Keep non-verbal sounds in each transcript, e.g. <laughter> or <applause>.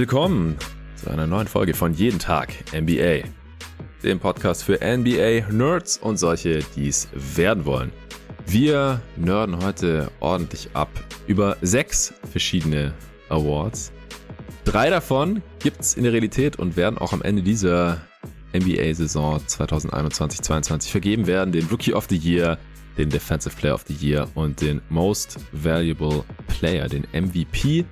Willkommen zu einer neuen Folge von Jeden Tag NBA, dem Podcast für NBA-Nerds und solche, die es werden wollen. Wir nerden heute ordentlich ab über sechs verschiedene Awards. Drei davon gibt es in der Realität und werden auch am Ende dieser NBA-Saison 2021-22 vergeben werden. Den Rookie of the Year, den Defensive Player of the Year und den Most Valuable Player, den MVP.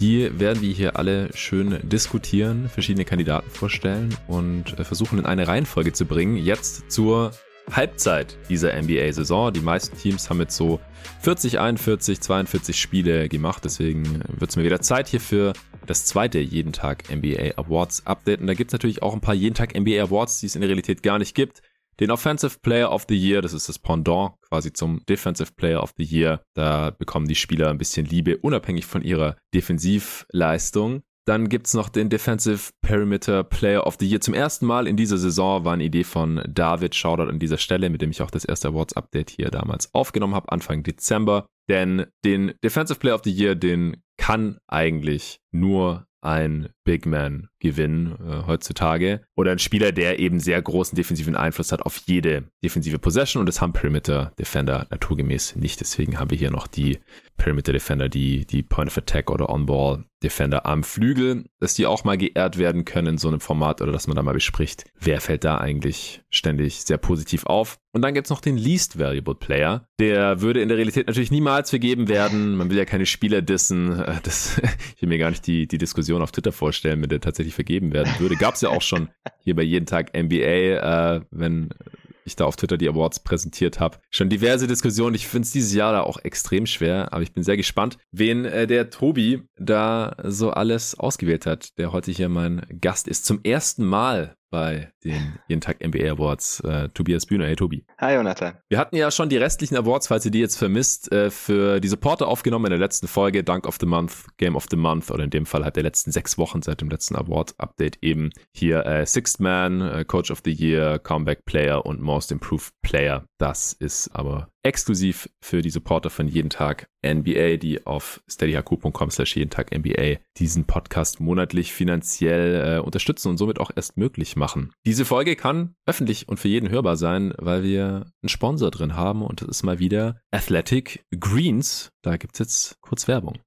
Die werden wir hier alle schön diskutieren, verschiedene Kandidaten vorstellen und äh, versuchen in eine Reihenfolge zu bringen. Jetzt zur Halbzeit dieser NBA-Saison. Die meisten Teams haben jetzt so 40, 41, 42 Spiele gemacht. Deswegen wird es mir wieder Zeit hier für das zweite Jeden Tag NBA Awards Update. Und da gibt es natürlich auch ein paar Jeden Tag NBA Awards, die es in der Realität gar nicht gibt. Den Offensive Player of the Year, das ist das Pendant quasi zum Defensive Player of the Year. Da bekommen die Spieler ein bisschen Liebe, unabhängig von ihrer Defensivleistung. Dann gibt's noch den Defensive Perimeter Player of the Year. Zum ersten Mal in dieser Saison war eine Idee von David Shoutout an dieser Stelle, mit dem ich auch das erste Awards-Update hier damals aufgenommen habe, Anfang Dezember. Denn den Defensive Player of the Year, den kann eigentlich nur ein Big Man gewinnen äh, heutzutage. Oder ein Spieler, der eben sehr großen defensiven Einfluss hat auf jede defensive Possession und das haben Perimeter Defender naturgemäß nicht. Deswegen haben wir hier noch die Perimeter Defender, die, die Point of Attack oder On-Ball Defender am Flügel, dass die auch mal geehrt werden können in so einem Format oder dass man da mal bespricht, wer fällt da eigentlich ständig sehr positiv auf. Und dann gibt's noch den Least Valuable Player. Der würde in der Realität natürlich niemals vergeben werden. Man will ja keine Spieler dissen. Das, <laughs> ich will mir gar nicht die, die Diskussion auf Twitter vorstellen, wenn der tatsächlich vergeben werden würde. Gab's ja auch schon hier bei jeden Tag NBA, äh, wenn ich da auf Twitter die Awards präsentiert habe. Schon diverse Diskussionen. Ich finde es dieses Jahr da auch extrem schwer, aber ich bin sehr gespannt, wen äh, der Tobi da so alles ausgewählt hat, der heute hier mein Gast ist. Zum ersten Mal bei den Jeden Tag NBA Awards. Äh, Tobias Bühner. Hey Tobi. Hi Jonathan. Wir hatten ja schon die restlichen Awards, falls ihr die jetzt vermisst, äh, für die Supporter aufgenommen in der letzten Folge. Dunk of the Month, Game of the Month oder in dem Fall halt der letzten sechs Wochen seit dem letzten Award-Update eben hier äh, Sixth Man, äh, Coach of the Year, Comeback Player und Most Improved Player. Das ist aber exklusiv für die Supporter von jeden Tag NBA, die auf steadyhq.com slash jeden Tag NBA diesen Podcast monatlich finanziell äh, unterstützen und somit auch erst möglich machen. Diese Folge kann öffentlich und für jeden hörbar sein, weil wir einen Sponsor drin haben und das ist mal wieder Athletic Greens. Da gibt's jetzt kurz Werbung.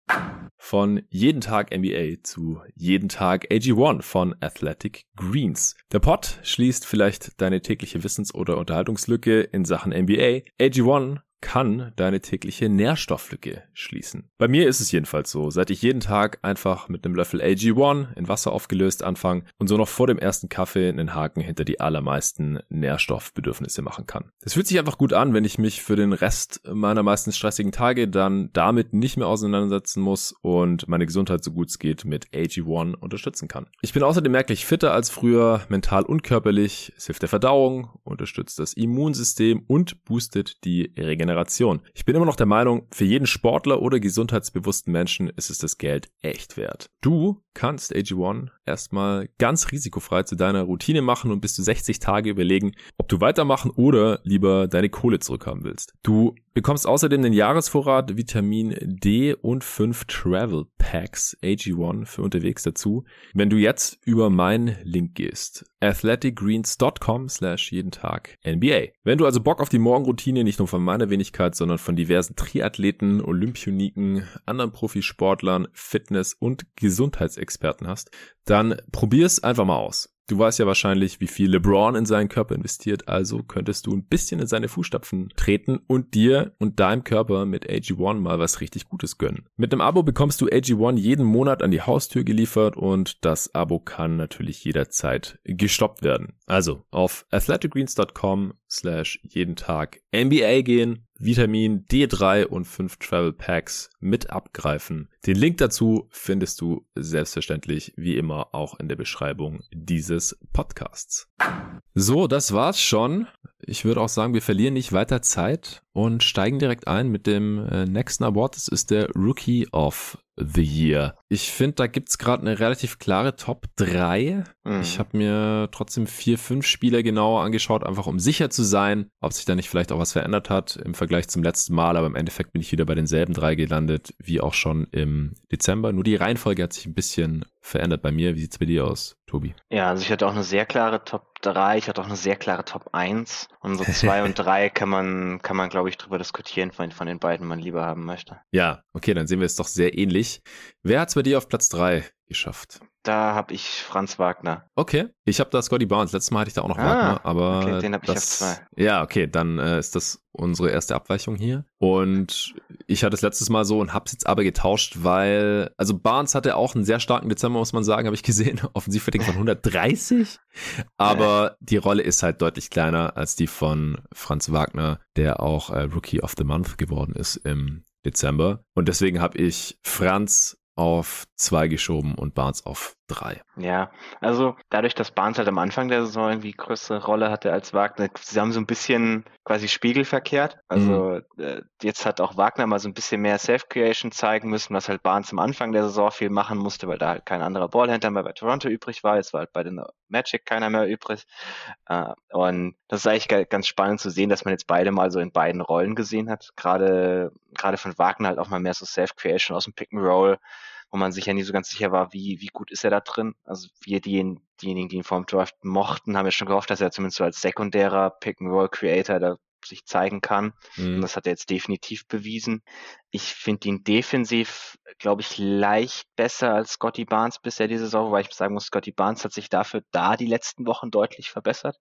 Von jeden Tag NBA zu jeden Tag AG1 von Athletic Greens. Der Pod schließt vielleicht deine tägliche Wissens- oder Unterhaltungslücke in Sachen NBA. AG1 kann deine tägliche Nährstofflücke schließen. Bei mir ist es jedenfalls so, seit ich jeden Tag einfach mit einem Löffel AG1 in Wasser aufgelöst anfange und so noch vor dem ersten Kaffee einen Haken hinter die allermeisten Nährstoffbedürfnisse machen kann. Es fühlt sich einfach gut an, wenn ich mich für den Rest meiner meistens stressigen Tage dann damit nicht mehr auseinandersetzen muss und meine Gesundheit so gut es geht mit AG1 unterstützen kann. Ich bin außerdem merklich fitter als früher, mental und körperlich. Es hilft der Verdauung, unterstützt das Immunsystem und boostet die Regeneration Generation. Ich bin immer noch der Meinung, für jeden Sportler oder gesundheitsbewussten Menschen ist es das Geld echt wert. Du kannst AG1 erstmal ganz risikofrei zu deiner Routine machen und bis zu 60 Tage überlegen, ob du weitermachen oder lieber deine Kohle zurückhaben willst. Du bekommst außerdem den Jahresvorrat Vitamin D und 5 Travel Packs AG1 für unterwegs dazu, wenn du jetzt über meinen Link gehst. athleticgreens.com slash jeden Tag NBA. Wenn du also Bock auf die Morgenroutine nicht nur von meiner Wenigkeit, sondern von diversen Triathleten, Olympioniken, anderen Profisportlern, Fitness- und Gesundheitsexperten hast, dann probier's einfach mal aus. Du weißt ja wahrscheinlich, wie viel LeBron in seinen Körper investiert, also könntest du ein bisschen in seine Fußstapfen treten und dir und deinem Körper mit AG1 mal was richtig Gutes gönnen. Mit einem Abo bekommst du AG1 jeden Monat an die Haustür geliefert und das Abo kann natürlich jederzeit gestoppt werden. Also auf athleticgreens.com slash jeden Tag NBA gehen, Vitamin D3 und 5 Travel Packs mit abgreifen. Den Link dazu findest du selbstverständlich wie immer auch in der Beschreibung dieses Podcasts. So, das war's schon. Ich würde auch sagen, wir verlieren nicht weiter Zeit und steigen direkt ein mit dem äh, nächsten Award. Das ist der Rookie of the Year. Ich finde, da gibt's gerade eine relativ klare Top 3. Mhm. Ich habe mir trotzdem vier, fünf Spieler genauer angeschaut, einfach um sicher zu sein, ob sich da nicht vielleicht auch was verändert hat im Vergleich zum letzten Mal. Aber im Endeffekt bin ich wieder bei denselben drei gelandet, wie auch schon im Dezember. Nur die Reihenfolge hat sich ein bisschen verändert bei mir. Wie sieht's bei dir aus, Tobi? Ja, also ich hatte auch eine sehr klare Top 3, ich hatte auch eine sehr klare Top 1. Und so 2 und <laughs> 3 kann man, kann man, glaube ich, drüber diskutieren, von, von den beiden man lieber haben möchte. Ja, okay, dann sehen wir es doch sehr ähnlich. Wer hat's bei dir auf Platz 3 geschafft? Da habe ich Franz Wagner. Okay, ich habe da Scotty Barnes. Letztes Mal hatte ich da auch noch ah, Wagner, aber okay, den habe ich auf zwei. Ja, okay, dann äh, ist das unsere erste Abweichung hier. Und ich hatte es letztes Mal so und habe es jetzt aber getauscht, weil also Barnes hatte auch einen sehr starken Dezember, muss man sagen, habe ich gesehen. <laughs> Offensivrating von 130, aber die Rolle ist halt deutlich kleiner als die von Franz Wagner, der auch äh, Rookie of the Month geworden ist im Dezember. Und deswegen habe ich Franz auf zwei geschoben und Barnes auf drei. Ja, also dadurch, dass Barnes halt am Anfang der Saison irgendwie größere Rolle hatte als Wagner, sie haben so ein bisschen quasi spiegelverkehrt. Also mhm. äh, jetzt hat auch Wagner mal so ein bisschen mehr Self-Creation zeigen müssen, was halt Barnes am Anfang der Saison viel machen musste, weil da halt kein anderer Ballhändler mehr bei Toronto übrig war. Jetzt war halt bei den Magic keiner mehr übrig. Äh, und das ist eigentlich ganz spannend zu sehen, dass man jetzt beide mal so in beiden Rollen gesehen hat. Gerade, gerade von Wagner halt auch mal mehr so Self-Creation aus dem Pick and Roll wo man sich ja nie so ganz sicher war, wie, wie gut ist er da drin. Also wir, die, diejenigen, die ihn vor dem Draft mochten, haben ja schon gehofft, dass er zumindest so als sekundärer Pick-and-Roll-Creator da sich zeigen kann. Mhm. Und das hat er jetzt definitiv bewiesen. Ich finde ihn defensiv, glaube ich, leicht besser als Scotty Barnes bisher diese Saison, weil ich sagen muss, Scotty Barnes hat sich dafür da die letzten Wochen deutlich verbessert.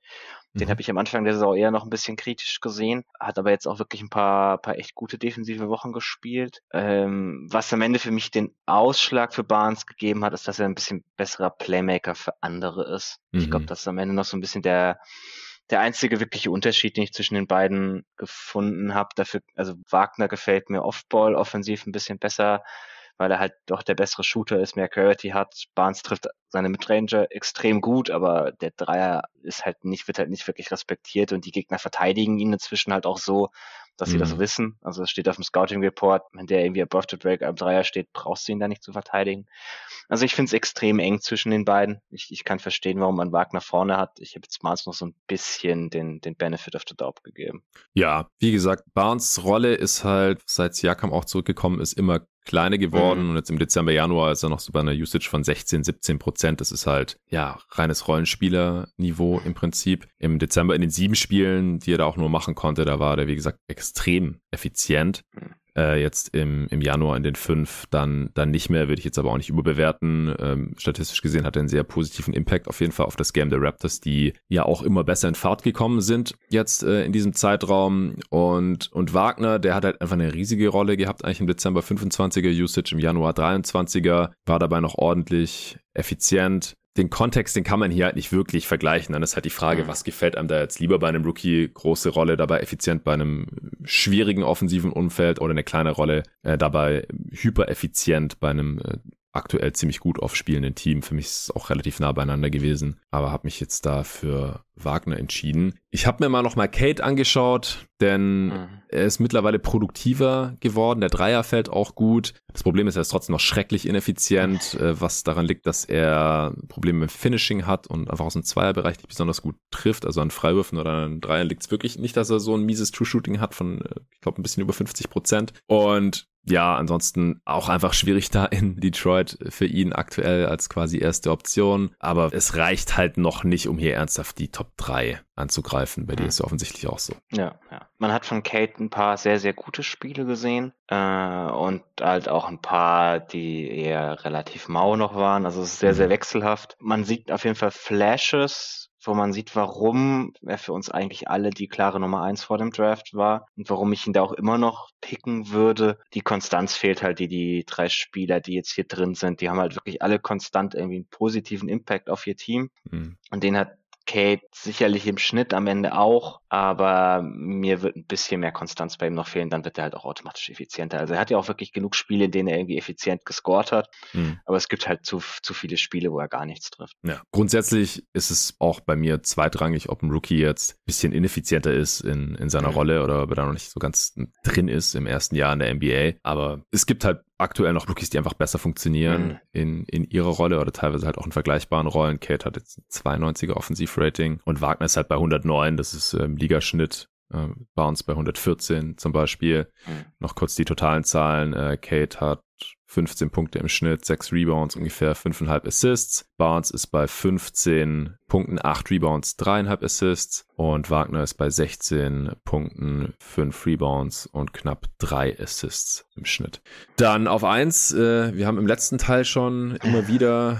Den mhm. habe ich am Anfang der Saison eher noch ein bisschen kritisch gesehen, hat aber jetzt auch wirklich ein paar, paar echt gute defensive Wochen gespielt. Ähm, was am Ende für mich den Ausschlag für Barnes gegeben hat, ist, dass er ein bisschen besserer Playmaker für andere ist. Mhm. Ich glaube, das ist am Ende noch so ein bisschen der der einzige wirkliche Unterschied, den ich zwischen den beiden gefunden habe. Dafür, also Wagner gefällt mir Offball offensiv ein bisschen besser, weil er halt doch der bessere Shooter ist, mehr Clarity hat. Barnes trifft seine Midranger extrem gut, aber der Dreier ist halt nicht, wird halt nicht wirklich respektiert und die Gegner verteidigen ihn inzwischen halt auch so, dass sie mhm. das wissen. Also es steht auf dem Scouting Report, wenn der irgendwie above the Drake am Dreier steht, brauchst du ihn da nicht zu verteidigen. Also ich finde es extrem eng zwischen den beiden. Ich, ich kann verstehen, warum man Wagner vorne hat. Ich habe jetzt Barnes noch so ein bisschen den, den Benefit of the Doubt gegeben. Ja, wie gesagt, Barnes Rolle ist halt, seit Siakam auch zurückgekommen ist, immer kleiner geworden mhm. und jetzt im Dezember, Januar ist er noch so bei einer Usage von 16, 17 Prozent. Das ist halt, ja, reines Rollenspielerniveau im Prinzip. Im Dezember in den sieben Spielen, die er da auch nur machen konnte, da war der, wie gesagt, extrem effizient. Mhm äh, jetzt im, im Januar in den fünf dann, dann nicht mehr, würde ich jetzt aber auch nicht überbewerten. Ähm, statistisch gesehen hat er einen sehr positiven Impact auf jeden Fall auf das Game der Raptors, die ja auch immer besser in Fahrt gekommen sind jetzt äh, in diesem Zeitraum. Und, und Wagner, der hat halt einfach eine riesige Rolle gehabt, eigentlich im Dezember 25er Usage, im Januar 23er, war dabei noch ordentlich effizient den Kontext, den kann man hier halt nicht wirklich vergleichen. Dann ist halt die Frage, mhm. was gefällt einem da jetzt lieber bei einem Rookie? Große Rolle dabei effizient bei einem schwierigen offensiven Umfeld oder eine kleine Rolle äh, dabei hypereffizient bei einem äh, aktuell ziemlich gut aufspielenden Team. Für mich ist es auch relativ nah beieinander gewesen, aber habe mich jetzt da für Wagner entschieden. Ich habe mir mal noch mal Kate angeschaut, denn mhm. er ist mittlerweile produktiver geworden. Der Dreier fällt auch gut. Das Problem ist, er ist trotzdem noch schrecklich ineffizient, äh, was daran liegt, dass er Probleme mit Finishing hat und einfach aus dem Zweierbereich nicht besonders gut trifft. Also an Freiwürfen oder an Dreier liegt es wirklich nicht, dass er so ein mieses True-Shooting hat von, äh, ich glaube, ein bisschen über 50 Prozent. Und ja, ansonsten auch einfach schwierig da in Detroit für ihn aktuell als quasi erste Option. Aber es reicht halt noch nicht, um hier ernsthaft die Top 3 anzugreifen. Bei dir ist ja offensichtlich auch so. Ja, ja. Man hat von Kate ein paar sehr, sehr gute Spiele gesehen äh, und halt auch ein paar, die eher relativ mau noch waren. Also es ist sehr, sehr mhm. wechselhaft. Man sieht auf jeden Fall Flashes wo man sieht, warum er für uns eigentlich alle die klare Nummer eins vor dem Draft war und warum ich ihn da auch immer noch picken würde. Die Konstanz fehlt halt, die die drei Spieler, die jetzt hier drin sind, die haben halt wirklich alle konstant irgendwie einen positiven Impact auf ihr Team. Mhm. Und den hat Kate sicherlich im Schnitt am Ende auch, aber mir wird ein bisschen mehr Konstanz bei ihm noch fehlen, dann wird er halt auch automatisch effizienter. Also er hat ja auch wirklich genug Spiele, in denen er irgendwie effizient gescored hat, mhm. aber es gibt halt zu, zu viele Spiele, wo er gar nichts trifft. Ja, grundsätzlich ist es auch bei mir zweitrangig, ob ein Rookie jetzt ein bisschen ineffizienter ist in, in seiner mhm. Rolle oder ob er da noch nicht so ganz drin ist im ersten Jahr in der NBA, aber es gibt halt aktuell noch Rookies, die einfach besser funktionieren Mhm. in, in ihrer Rolle oder teilweise halt auch in vergleichbaren Rollen. Kate hat jetzt ein 92er Offensivrating und Wagner ist halt bei 109, das ist ähm, Ligaschnitt. Äh, Barnes bei 114 zum Beispiel. Mhm. Noch kurz die totalen Zahlen. Äh, Kate hat 15 Punkte im Schnitt, 6 Rebounds, ungefähr 5,5 Assists. Barnes ist bei 15 Punkten, 8 Rebounds, 3,5 Assists. Und Wagner ist bei 16 Punkten, 5 Rebounds und knapp 3 Assists im Schnitt. Dann auf 1, äh, wir haben im letzten Teil schon immer wieder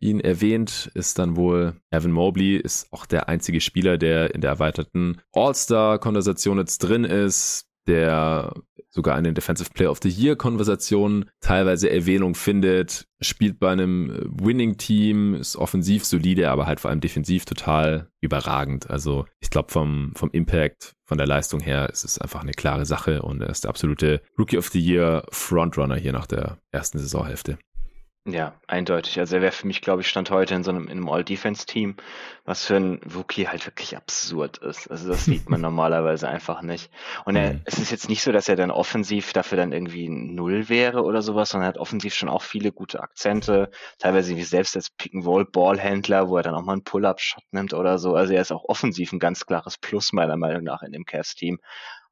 äh, ihn erwähnt, ist dann wohl Evan Mobley, ist auch der einzige Spieler, der in der erweiterten All-Star-Konversation jetzt drin ist der sogar in den Defensive Player of the Year Konversationen teilweise Erwähnung findet, spielt bei einem Winning-Team, ist offensiv solide, aber halt vor allem defensiv total überragend. Also ich glaube vom, vom Impact, von der Leistung her ist es einfach eine klare Sache und er ist der absolute Rookie of the Year Frontrunner hier nach der ersten Saisonhälfte. Ja, eindeutig. Also er wäre für mich, glaube ich, stand heute in so einem, in einem All-Defense-Team, was für ein Rookie halt wirklich absurd ist. Also das sieht man <laughs> normalerweise einfach nicht. Und er, Mhm. es ist jetzt nicht so, dass er dann offensiv dafür dann irgendwie ein Null wäre oder sowas, sondern er hat offensiv schon auch viele gute Akzente, teilweise wie selbst als Pick-and-Roll-Ballhändler, wo er dann auch mal einen Pull-Up-Shot nimmt oder so. Also er ist auch offensiv ein ganz klares Plus meiner Meinung nach in dem Cavs-Team.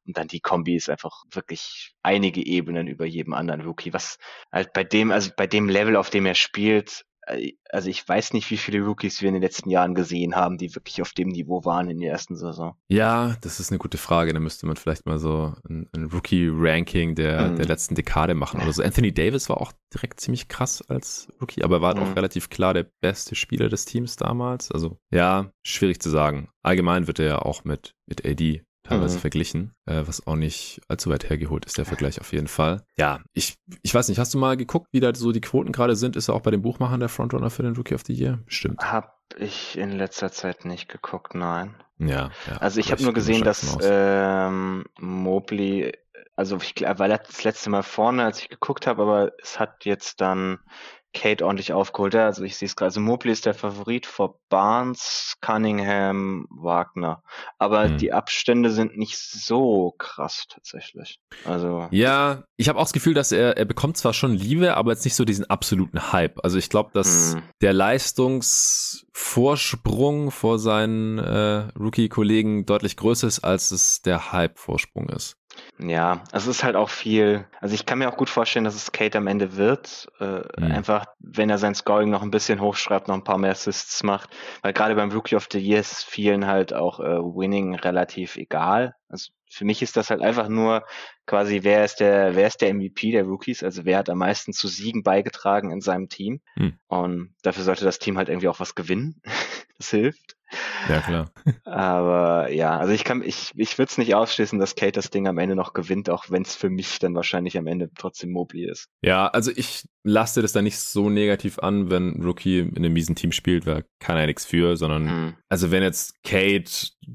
Und dann die Kombi ist einfach wirklich einige Ebenen über jedem anderen Rookie. Was halt bei dem, also bei dem Level, auf dem er spielt, äh, also ich weiß nicht, wie viele Rookies wir in den letzten Jahren gesehen haben, die wirklich auf dem Niveau waren in der ersten Saison. Ja, das ist eine gute Frage. Da müsste man vielleicht mal so ein, ein Rookie-Ranking der, Mhm. der letzten Dekade machen oder so. Anthony Davis war auch direkt ziemlich krass als Rookie, aber war halt Mhm. auch relativ klar der beste Spieler des Teams damals. Also ja, schwierig zu sagen. Allgemein wird er ja auch mit, mit AD teilweise Mhm. verglichen, äh, was auch nicht allzu weit hergeholt ist, der Vergleich auf jeden Fall. Ja, ich, ich weiß nicht, hast du mal geguckt, wie da so die Quoten gerade sind? Ist er auch bei den Buchmachern der Frontrunner für den Rookie of the Year? Stimmt. Hab ich in letzter Zeit nicht geguckt, nein. Ja, ja. Also ich habe nur gesehen, dass ähm, Mobley, also ich glaube, er war das letzte Mal vorne, als ich geguckt habe, aber es hat jetzt dann Kate ordentlich aufgeholt. Ja, also ich sehe es gerade. Also Mobley ist der Favorit vor Barnes, Cunningham, Wagner. Aber Hm. die Abstände sind nicht so krass tatsächlich. Also Ja, ich habe auch das Gefühl, dass er, er bekommt zwar schon Liebe, aber jetzt nicht so diesen absoluten Hype. Also ich glaube, dass Hm. der Leistungsvorsprung vor seinen äh, Rookie-Kollegen deutlich größer ist, als es der Hype-Vorsprung ist. Ja, also es ist halt auch viel. Also ich kann mir auch gut vorstellen, dass es Kate am Ende wird. Äh, Mhm. Einfach, wenn er sein Scoring noch ein bisschen hochschreibt, noch ein paar mehr Assists macht. Weil gerade beim Rookie of the Year ist vielen halt auch äh, Winning relativ egal. Also für mich ist das halt einfach nur quasi, wer ist der, wer ist der MVP der Rookies? Also wer hat am meisten zu Siegen beigetragen in seinem Team? Mhm. Und dafür sollte das Team halt irgendwie auch was gewinnen. <laughs> das hilft. Ja, klar. Aber ja, also ich kann, ich, ich würde es nicht ausschließen, dass Kate das Ding am Ende noch gewinnt, auch wenn es für mich dann wahrscheinlich am Ende trotzdem Mobley ist. Ja, also ich lasse das dann nicht so negativ an, wenn ein Rookie in einem miesen Team spielt, weil kann er nichts für, sondern Hm. also wenn jetzt Kate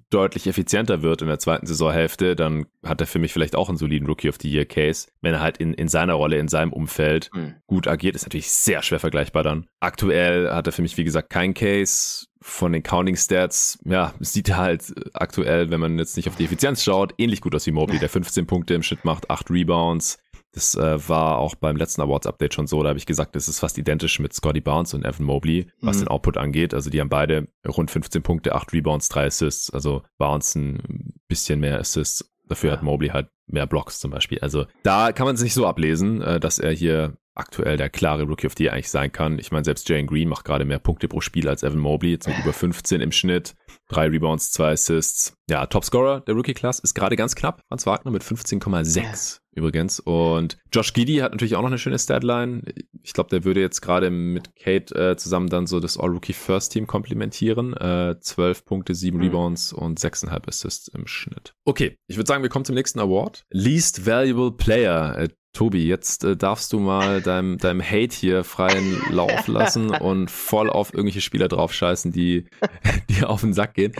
deutlich effizienter wird in der zweiten Saisonhälfte, dann hat er für mich vielleicht auch einen soliden Rookie of the Year Case. Wenn er halt in, in seiner Rolle, in seinem Umfeld Hm. gut agiert, ist natürlich sehr schwer vergleichbar dann. Aktuell hat er für mich, wie gesagt, keinen Case. Von den Counting Stats, ja, sieht er halt aktuell, wenn man jetzt nicht auf die Effizienz schaut, ähnlich gut aus wie Mobley, der 15 Punkte im Schnitt macht, 8 Rebounds. Das äh, war auch beim letzten Awards-Update schon so. Da habe ich gesagt, das ist fast identisch mit Scotty Barnes und Evan Mobley, was Mhm. den Output angeht. Also die haben beide rund 15 Punkte, 8 Rebounds, 3 Assists. Also Barnes ein bisschen mehr Assists. Dafür Ja. hat Mobley halt mehr Blocks zum Beispiel. Also da kann man es nicht so ablesen, äh, dass er hier aktuell der klare Rookie of the Year eigentlich sein kann. Ich meine, selbst Jane Green macht gerade mehr Punkte pro Spiel als Evan Mobley, jetzt mit über 15 im Schnitt, drei Rebounds, zwei Assists. Ja, Topscorer der Rookie-Class ist gerade ganz knapp, Franz Wagner mit 15,6 übrigens. Und Josh Giddy hat natürlich auch noch eine schöne Statline. Ich glaube, der würde jetzt gerade mit Kate äh, zusammen dann so das All-Rookie First Team komplementieren. Äh, 12 Punkte, 7 Mhm. Rebounds und 6,5 Assists im Schnitt. Okay, ich würde sagen, wir kommen zum nächsten Award. Least Valuable Player. Tobi, jetzt äh, darfst du mal deinem, deinem Hate hier freien Lauf lassen <laughs> und voll auf irgendwelche Spieler draufscheißen, die, <laughs> die auf den Sack gehen.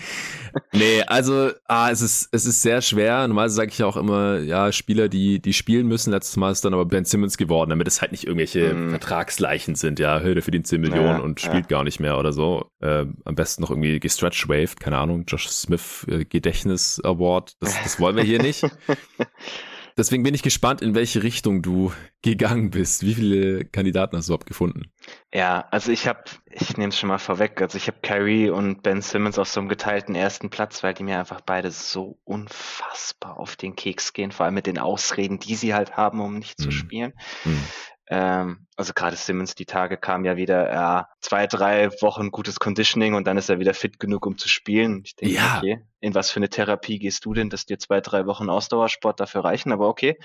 Nee, also ah, es, ist, es ist sehr schwer. Normalerweise sage ich ja auch immer, ja, Spieler, die, die spielen müssen. Letztes Mal ist dann aber Ben Simmons geworden, damit es halt nicht irgendwelche Mhm. Vertragsleichen sind. Ja, Hürde für den 10 Millionen Ja, und ja. spielt gar nicht mehr oder so. Äh, am besten noch irgendwie gestretch-waved, keine Ahnung, Josh Smith äh, Gedächtnis Award. Das, das wollen wir hier nicht. <laughs> Deswegen bin ich gespannt, in welche Richtung du gegangen bist. Wie viele Kandidaten hast du überhaupt gefunden? Ja, also ich habe, ich nehme es schon mal vorweg, also ich habe Kyrie und Ben Simmons auf so einem geteilten ersten Platz, weil die mir einfach beide so unfassbar auf den Keks gehen, vor allem mit den Ausreden, die sie halt haben, um nicht hm. zu spielen. Hm. Ähm, also gerade Simmons, die Tage kam ja wieder ja, zwei, drei Wochen gutes Conditioning und dann ist er wieder fit genug, um zu spielen. Ich denke, ja. okay, in was für eine Therapie gehst du denn, dass dir zwei, drei Wochen Ausdauersport dafür reichen, aber okay.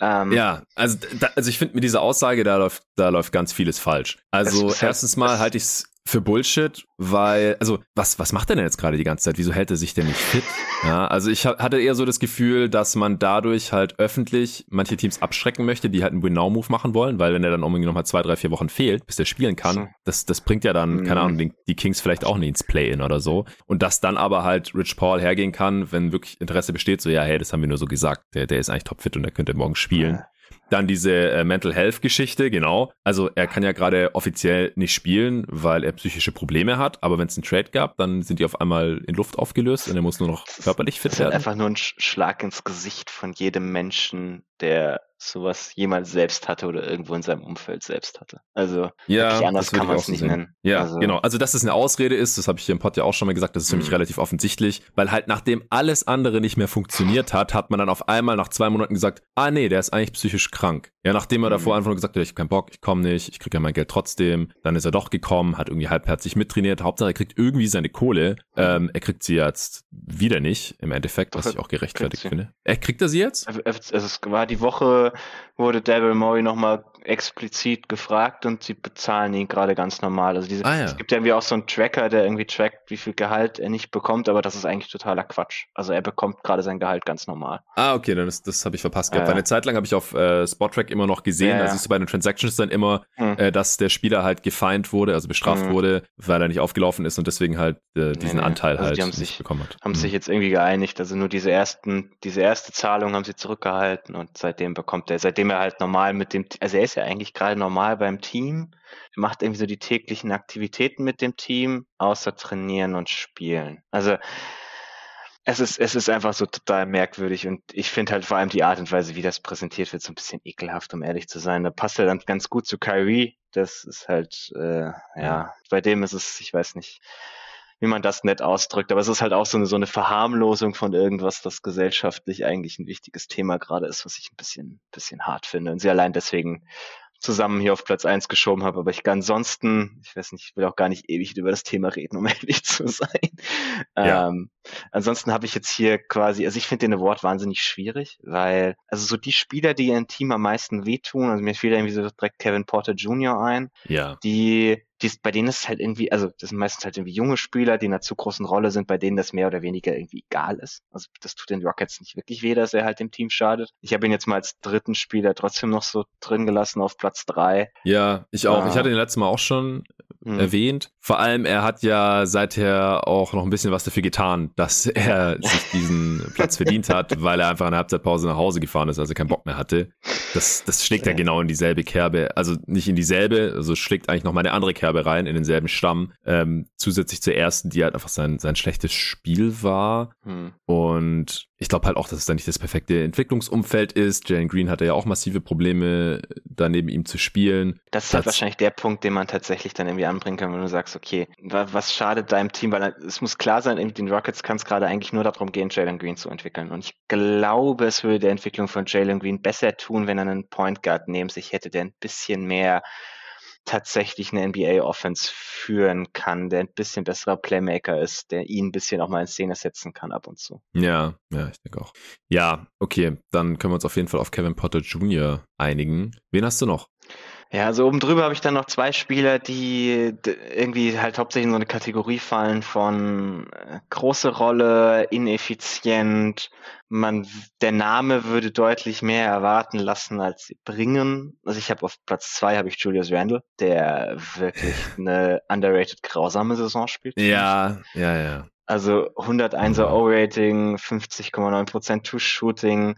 Ähm, ja, also, da, also ich finde mit dieser Aussage, da läuft, da läuft ganz vieles falsch. Also erstens mal halte ich es für Bullshit, weil, also, was, was macht er denn jetzt gerade die ganze Zeit? Wieso hält er sich denn nicht fit? Ja, also ich hatte eher so das Gefühl, dass man dadurch halt öffentlich manche Teams abschrecken möchte, die halt einen Win-Now-Move machen wollen, weil wenn er dann irgendwie nochmal zwei, drei, vier Wochen fehlt, bis er spielen kann, das, das bringt ja dann, keine Ahnung, mhm. die Kings vielleicht auch nicht ins Play-In oder so. Und dass dann aber halt Rich Paul hergehen kann, wenn wirklich Interesse besteht, so, ja, hey, das haben wir nur so gesagt, der, der ist eigentlich topfit und der könnte morgen spielen. Dann diese äh, Mental Health Geschichte, genau. Also er kann ja gerade offiziell nicht spielen, weil er psychische Probleme hat. Aber wenn es einen Trade gab, dann sind die auf einmal in Luft aufgelöst und er muss nur noch körperlich fit werden. Das ist einfach nur ein Schlag ins Gesicht von jedem Menschen, der sowas jemals selbst hatte oder irgendwo in seinem Umfeld selbst hatte. Also ja, anders kann man es nicht sehen. nennen. Ja, also, genau. Also dass es eine Ausrede ist, das habe ich hier im Pod ja auch schon mal gesagt, das ist für mich mhm. relativ offensichtlich, weil halt nachdem alles andere nicht mehr funktioniert hat, hat man dann auf einmal nach zwei Monaten gesagt, ah nee, der ist eigentlich psychisch krank. Ja, nachdem er davor mhm. einfach nur gesagt hat, ich habe keinen Bock, ich komme nicht, ich kriege ja mein Geld trotzdem, dann ist er doch gekommen, hat irgendwie halbherzig mittrainiert, Hauptsache er kriegt irgendwie seine Kohle, ähm, er kriegt sie jetzt wieder nicht, im Endeffekt, was ich auch gerechtfertigt finde. Er kriegt er sie jetzt? Also es war die Woche wurde Daryl Morey nochmal explizit gefragt und sie bezahlen ihn gerade ganz normal. Also diese, ah, ja. es gibt ja irgendwie auch so einen Tracker, der irgendwie trackt, wie viel Gehalt er nicht bekommt, aber das ist eigentlich totaler Quatsch. Also er bekommt gerade sein Gehalt ganz normal. Ah, okay, dann ist, das habe ich verpasst gehabt. Ja, Eine Zeit lang habe ich auf äh, Spottrack immer noch gesehen, ja, da siehst du bei den Transactions dann immer, hm. äh, dass der Spieler halt gefeind wurde, also bestraft hm. wurde, weil er nicht aufgelaufen ist und deswegen halt äh, diesen nee, nee. Anteil also halt die haben sich, bekommen hat. Haben hm. sich jetzt irgendwie geeinigt, also nur diese ersten, diese erste Zahlung haben sie zurückgehalten und seitdem bekommt er, seitdem er halt normal mit dem, also er ist ja eigentlich gerade normal beim Team. Er macht irgendwie so die täglichen Aktivitäten mit dem Team, außer trainieren und spielen. Also es ist, es ist einfach so total merkwürdig und ich finde halt vor allem die Art und Weise, wie das präsentiert wird, so ein bisschen ekelhaft, um ehrlich zu sein. Da passt er dann ganz gut zu Kyrie. Das ist halt, äh, ja, bei dem ist es, ich weiß nicht, wie man das nett ausdrückt, aber es ist halt auch so eine, so eine Verharmlosung von irgendwas, das gesellschaftlich eigentlich ein wichtiges Thema gerade ist, was ich ein bisschen, bisschen hart finde. Und sie allein deswegen zusammen hier auf Platz eins geschoben habe. Aber ich kann ansonsten, ich weiß nicht, ich will auch gar nicht ewig über das Thema reden, um <laughs> ehrlich zu sein. Ja. Ähm, ansonsten habe ich jetzt hier quasi, also ich finde den Award wahnsinnig schwierig, weil, also so die Spieler, die ihrem Team am meisten wehtun, also mir fiel irgendwie so direkt Kevin Porter Jr. ein, ja. die die, bei denen ist es halt irgendwie, also das sind meistens halt irgendwie junge Spieler, die in einer zu großen Rolle sind, bei denen das mehr oder weniger irgendwie egal ist. Also das tut den Rockets nicht wirklich weh, dass er halt dem Team schadet. Ich habe ihn jetzt mal als dritten Spieler trotzdem noch so drin gelassen auf Platz drei. Ja, ich auch. Ah. Ich hatte den letzten Mal auch schon hm. erwähnt. Vor allem, er hat ja seither auch noch ein bisschen was dafür getan, dass <laughs> er sich diesen Platz verdient hat, weil er einfach in der Halbzeitpause nach Hause gefahren ist, also keinen Bock mehr hatte. Das, das schlägt ja genau in dieselbe Kerbe. Also nicht in dieselbe, also schlägt eigentlich noch mal eine andere Kerbe rein, in denselben Stamm. Ähm, zusätzlich zur ersten, die halt einfach sein, sein schlechtes Spiel war. Hm. Und ich glaube halt auch, dass es da nicht das perfekte Entwicklungsumfeld ist. Jalen Green hatte ja auch massive Probleme, da neben ihm zu spielen. Das ist halt wahrscheinlich der Punkt, den man tatsächlich dann irgendwie anbringen kann, wenn du sagst, okay, was schadet deinem Team? Weil es muss klar sein, den Rockets kann es gerade eigentlich nur darum gehen, Jalen Green zu entwickeln. Und ich glaube, es würde der Entwicklung von Jalen Green besser tun, wenn er einen Point Guard neben sich hätte, der ein bisschen mehr tatsächlich eine NBA-Offense führen kann, der ein bisschen besserer Playmaker ist, der ihn ein bisschen auch mal in Szene setzen kann ab und zu. Ja, ja, ich denke auch. Ja, okay, dann können wir uns auf jeden Fall auf Kevin Potter Jr. einigen. Wen hast du noch? Ja, also oben drüber habe ich dann noch zwei Spieler, die irgendwie halt hauptsächlich in so eine Kategorie fallen von äh, große Rolle, ineffizient. Man, der Name würde deutlich mehr erwarten lassen, als sie bringen. Also ich habe auf Platz zwei habe ich Julius Randle, der wirklich <laughs> eine underrated grausame Saison spielt. Ja, ja, ja. Also 101er O-Rating, 50,9% Two-Shooting,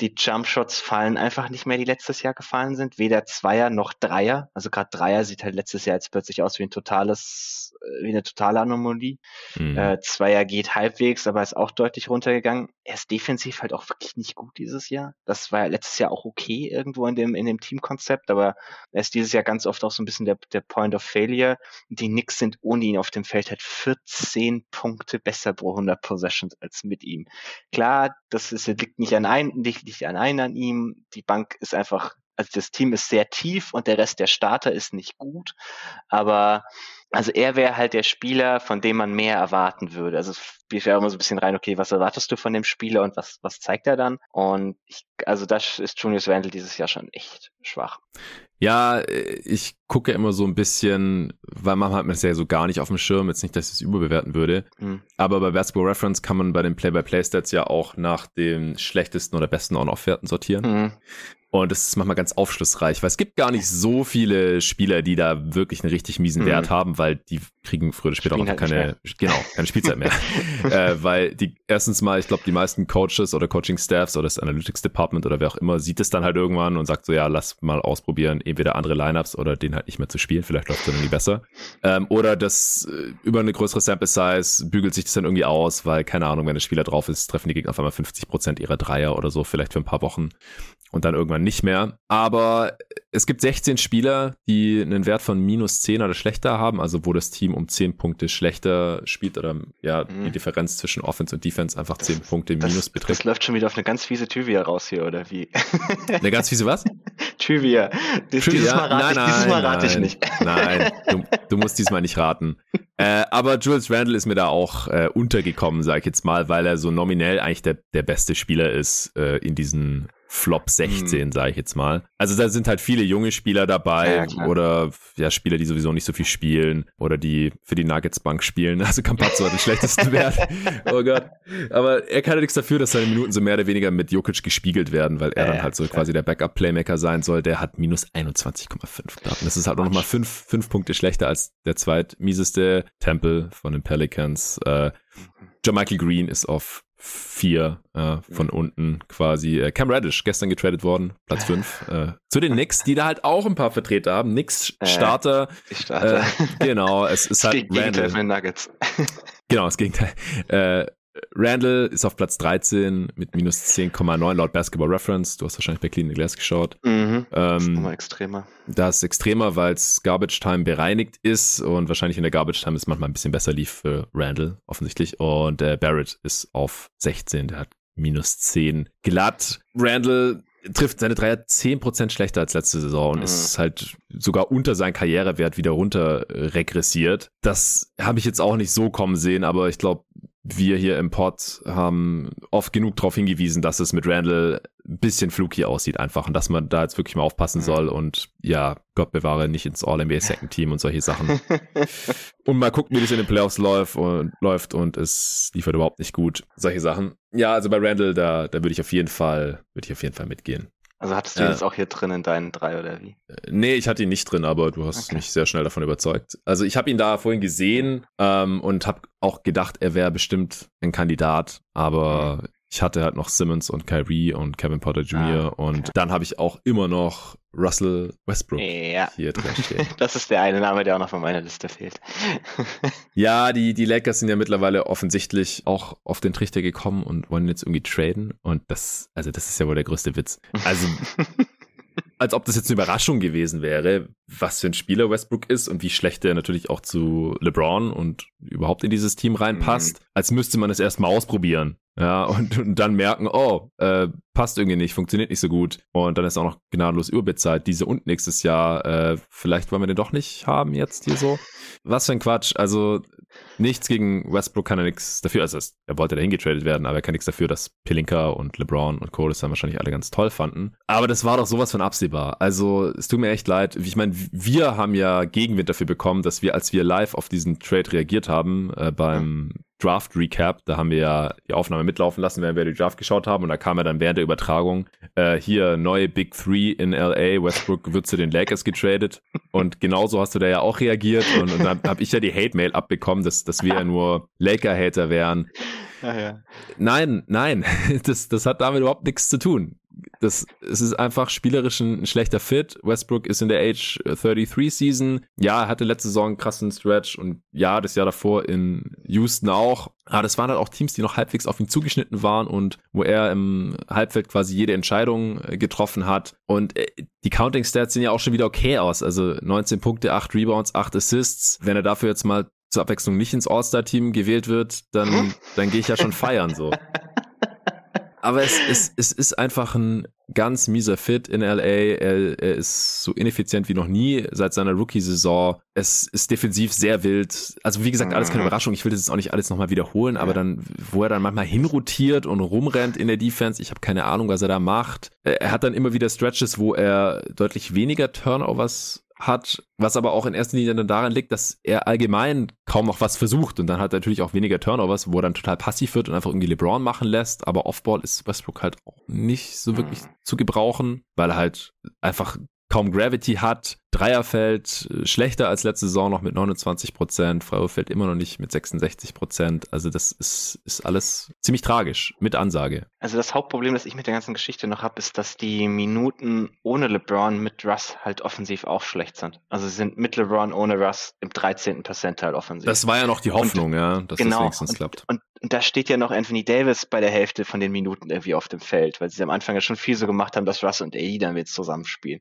die Jumpshots fallen einfach nicht mehr, die letztes Jahr gefallen sind. Weder Zweier noch Dreier. Also gerade Dreier sieht halt letztes Jahr jetzt plötzlich aus wie ein totales wie eine totale Anomalie. Mhm. Äh, Zweier geht halbwegs, aber ist auch deutlich runtergegangen. Er ist defensiv halt auch wirklich nicht gut dieses Jahr. Das war ja letztes Jahr auch okay irgendwo in dem, in dem Teamkonzept, aber er ist dieses Jahr ganz oft auch so ein bisschen der, der Point of Failure. Die Knicks sind ohne ihn auf dem Feld halt 14 Punkte besser pro 100 Possessions als mit ihm. Klar, das ist, liegt nicht an einem, liegt nicht an einem an ihm. Die Bank ist einfach also das Team ist sehr tief und der Rest der Starter ist nicht gut, aber also er wäre halt der Spieler, von dem man mehr erwarten würde. Also es wäre immer so ein bisschen rein, okay, was erwartest du von dem Spieler und was, was zeigt er dann? Und ich, also das ist Junius Randle dieses Jahr schon echt schwach. Ja, ich gucke immer so ein bisschen, weil man hat man es ja so gar nicht auf dem Schirm, jetzt nicht, dass ich es überbewerten würde. Mhm. Aber bei Basketball Reference kann man bei den Play-by-Play-Stats ja auch nach den schlechtesten oder besten On-Off-Werten sortieren. Mhm. Und das ist manchmal ganz aufschlussreich, weil es gibt gar nicht so viele Spieler, die da wirklich einen richtig miesen mhm. Wert haben, weil die kriegen früher oder später auch halt keine, <laughs> genau, keine Spielzeit mehr. <laughs> äh, weil die, erstens mal, ich glaube, die meisten Coaches oder Coaching-Staffs oder das Analytics Department oder wer auch immer sieht es dann halt irgendwann und sagt so, ja, lass mal ausprobieren, entweder andere Lineups oder den halt nicht mehr zu spielen, vielleicht läuft es dann irgendwie besser. Ähm, oder das äh, über eine größere Sample Size bügelt sich das dann irgendwie aus, weil, keine Ahnung, wenn ein Spieler drauf ist, treffen die Gegner auf einmal 50 Prozent ihrer Dreier oder so, vielleicht für ein paar Wochen und dann irgendwann nicht mehr. Aber es gibt 16 Spieler, die einen Wert von minus 10 oder schlechter haben, also wo das Team um 10 Punkte schlechter spielt oder ja, mhm. die Differenz zwischen Offense und Defense einfach 10 das, Punkte minus das, betrifft. Das läuft schon wieder auf eine ganz fiese Trivia raus hier, oder wie? <laughs> Eine ganz fiese was? <laughs> Trivia. Trivia? Dieses Mal rate, nein, ich, dieses Mal rate nein, ich nicht. Nein, du, du, musst diesmal nicht raten. <laughs> Äh, aber Jules Randle ist mir da auch äh, untergekommen, sag ich jetzt mal, weil er so nominell eigentlich der, der beste Spieler ist äh, in diesen Flop 16, mhm. sage ich jetzt mal. Also da sind halt viele junge Spieler dabei ja, oder ja Spieler, die sowieso nicht so viel spielen oder die für die Nuggets Bank spielen. <laughs> Also Campazzo hat den schlechtesten Wert. <laughs> Oh Gott. Aber er kann ja nichts dafür, dass seine Minuten so mehr oder weniger mit Jokic gespiegelt werden, weil er ja, dann halt so klar. quasi der Backup-Playmaker sein soll. Der hat minus 21,5 Das ist halt auch nochmal fünf, fünf Punkte schlechter als der zweitmieseste Temple von den Pelicans. Äh, John Michael Green ist auf vier äh, von mhm. unten quasi. Äh, Cam Reddish, gestern getradet worden, Platz fünf <laughs> äh, zu den Knicks, die da halt auch ein paar Vertreter haben. Knicks äh, Starter. Äh, Starter. genau, es ist halt Randall. Nuggets. genau, das Gegenteil. Äh, Randall ist auf Platz 13 mit minus 10,9 laut Basketball Reference. Du hast wahrscheinlich bei Clean Glass geschaut. Mhm, das ist nochmal extremer. Das ist extremer, weil es Garbage Time bereinigt ist und wahrscheinlich in der Garbage Time ist manchmal ein bisschen besser lief für Randall offensichtlich. Und äh, Barrett ist auf 16, der hat minus 10 glatt. Randall trifft seine Dreier 10% schlechter als letzte Saison und mhm. ist halt sogar unter seinen Karrierewert wieder runter regressiert. Das habe ich jetzt auch nicht so kommen sehen, aber ich glaube, wir hier im Pod haben oft genug darauf hingewiesen, dass es mit Randall ein bisschen fluky aussieht einfach und dass man da jetzt wirklich mal aufpassen mhm. soll und ja, Gott bewahre nicht ins All-NBA <laughs> Second Team und solche Sachen. <laughs> und mal gucken, wie das in den Playoffs läuft und, läuft und es liefert überhaupt nicht gut. Solche Sachen. Ja, also bei Randall, da, da würde ich auf jeden Fall, würde ich auf jeden Fall mitgehen. Also hattest du ihn jetzt auch hier drin in deinen drei oder wie? Nee, ich hatte ihn nicht drin, aber du hast okay. mich sehr schnell davon überzeugt. Also ich habe ihn da vorhin gesehen ähm, und habe auch gedacht, er wäre bestimmt ein Kandidat, aber mhm. Ich hatte halt noch Simmons und Kyrie und Kevin Potter Jr. Ah, okay. und dann habe ich auch immer noch Russell Westbrook ja. hier drin stehen. <laughs> Das ist der eine Name, der auch noch von meiner Liste fehlt. <laughs> ja, die, die Lakers sind ja mittlerweile offensichtlich auch auf den Trichter gekommen und wollen jetzt irgendwie traden und das, also das ist ja wohl der größte Witz. Also <laughs> als ob das jetzt eine Überraschung gewesen wäre, was für ein Spieler Westbrook ist und wie schlecht er natürlich auch zu LeBron und überhaupt in dieses Team reinpasst, mhm. als müsste man es erstmal ausprobieren. Ja, und, und dann merken, oh, äh, passt irgendwie nicht, funktioniert nicht so gut. Und dann ist auch noch gnadenlos überbezahlt, diese und nächstes Jahr. Äh, vielleicht wollen wir den doch nicht haben jetzt hier so. Was für ein Quatsch. Also nichts gegen Westbrook kann er nichts dafür. Also er wollte dahin getradet werden, aber er kann nichts dafür, dass Pelinka und LeBron und Cole das dann wahrscheinlich alle ganz toll fanden. Aber das war doch sowas von absehbar. Also es tut mir echt leid. Ich meine, wir haben ja Gegenwind dafür bekommen, dass wir, als wir live auf diesen Trade reagiert haben, äh, beim Draft Recap. Da haben wir ja die Aufnahme mitlaufen lassen, während wir die Draft geschaut haben. Und da kam ja dann während der Übertragung äh, hier neue Big Three in LA. Westbrook wird zu den Lakers getradet. Und genauso hast du da ja auch reagiert. Und, und dann habe ich ja die Hate-Mail abbekommen, dass, dass wir ja nur Laker-Hater wären. Ja. Nein, nein, <laughs> das, das hat damit überhaupt nichts zu tun. Das, es ist einfach spielerisch ein, schlechter Fit. Westbrook ist in der Age 33 Season. Ja, er hatte letzte Saison einen krassen Stretch und ja, das Jahr davor in Houston auch. Aber das waren halt auch Teams, die noch halbwegs auf ihn zugeschnitten waren und wo er im Halbfeld quasi jede Entscheidung äh, getroffen hat. Und äh, die Counting Stats sehen ja auch schon wieder okay aus. Also 19 Punkte, 8 Rebounds, 8 Assists. Wenn er dafür jetzt mal zur Abwechslung nicht ins All-Star-Team gewählt wird, dann, dann gehe ich ja schon feiern so. <laughs> Aber es, es, es ist einfach ein ganz mieser Fit in LA. Er, er ist so ineffizient wie noch nie seit seiner Rookie-Saison. Es ist defensiv sehr wild. Also wie gesagt, alles keine mhm. Überraschung. Ich will das jetzt auch nicht alles nochmal wiederholen, aber dann, wo er dann manchmal hinrotiert und rumrennt in der Defense, ich habe keine Ahnung, was er da macht. Er hat dann immer wieder Stretches, wo er deutlich weniger Turnovers hat, was aber auch in erster Linie dann daran liegt, dass er allgemein kaum noch was versucht und dann hat er natürlich auch weniger Turnovers, wo er dann total passiv wird und einfach irgendwie LeBron machen lässt, aber Offball ist Westbrook halt auch nicht so wirklich mhm. zu gebrauchen, weil er halt einfach kaum Gravity hat. Dreierfeld äh, schlechter als letzte Saison noch mit 29 Prozent. Freiwurfeld immer noch nicht mit 66 Prozent. Also das ist, ist alles ziemlich tragisch mit Ansage. Also das Hauptproblem, das ich mit der ganzen Geschichte noch habe, ist, dass die Minuten ohne LeBron mit Russ halt offensiv auch schlecht sind. Also sie sind mit LeBron ohne Russ im 13. Percentile offensiv. Das war ja noch die Hoffnung, und, ja, dass genau, das wenigstens und, klappt. Und, und da steht ja noch Anthony Davis bei der Hälfte von den Minuten irgendwie auf dem Feld, weil sie am Anfang ja schon viel so gemacht haben, dass Russ und AE dann jetzt zusammenspielen.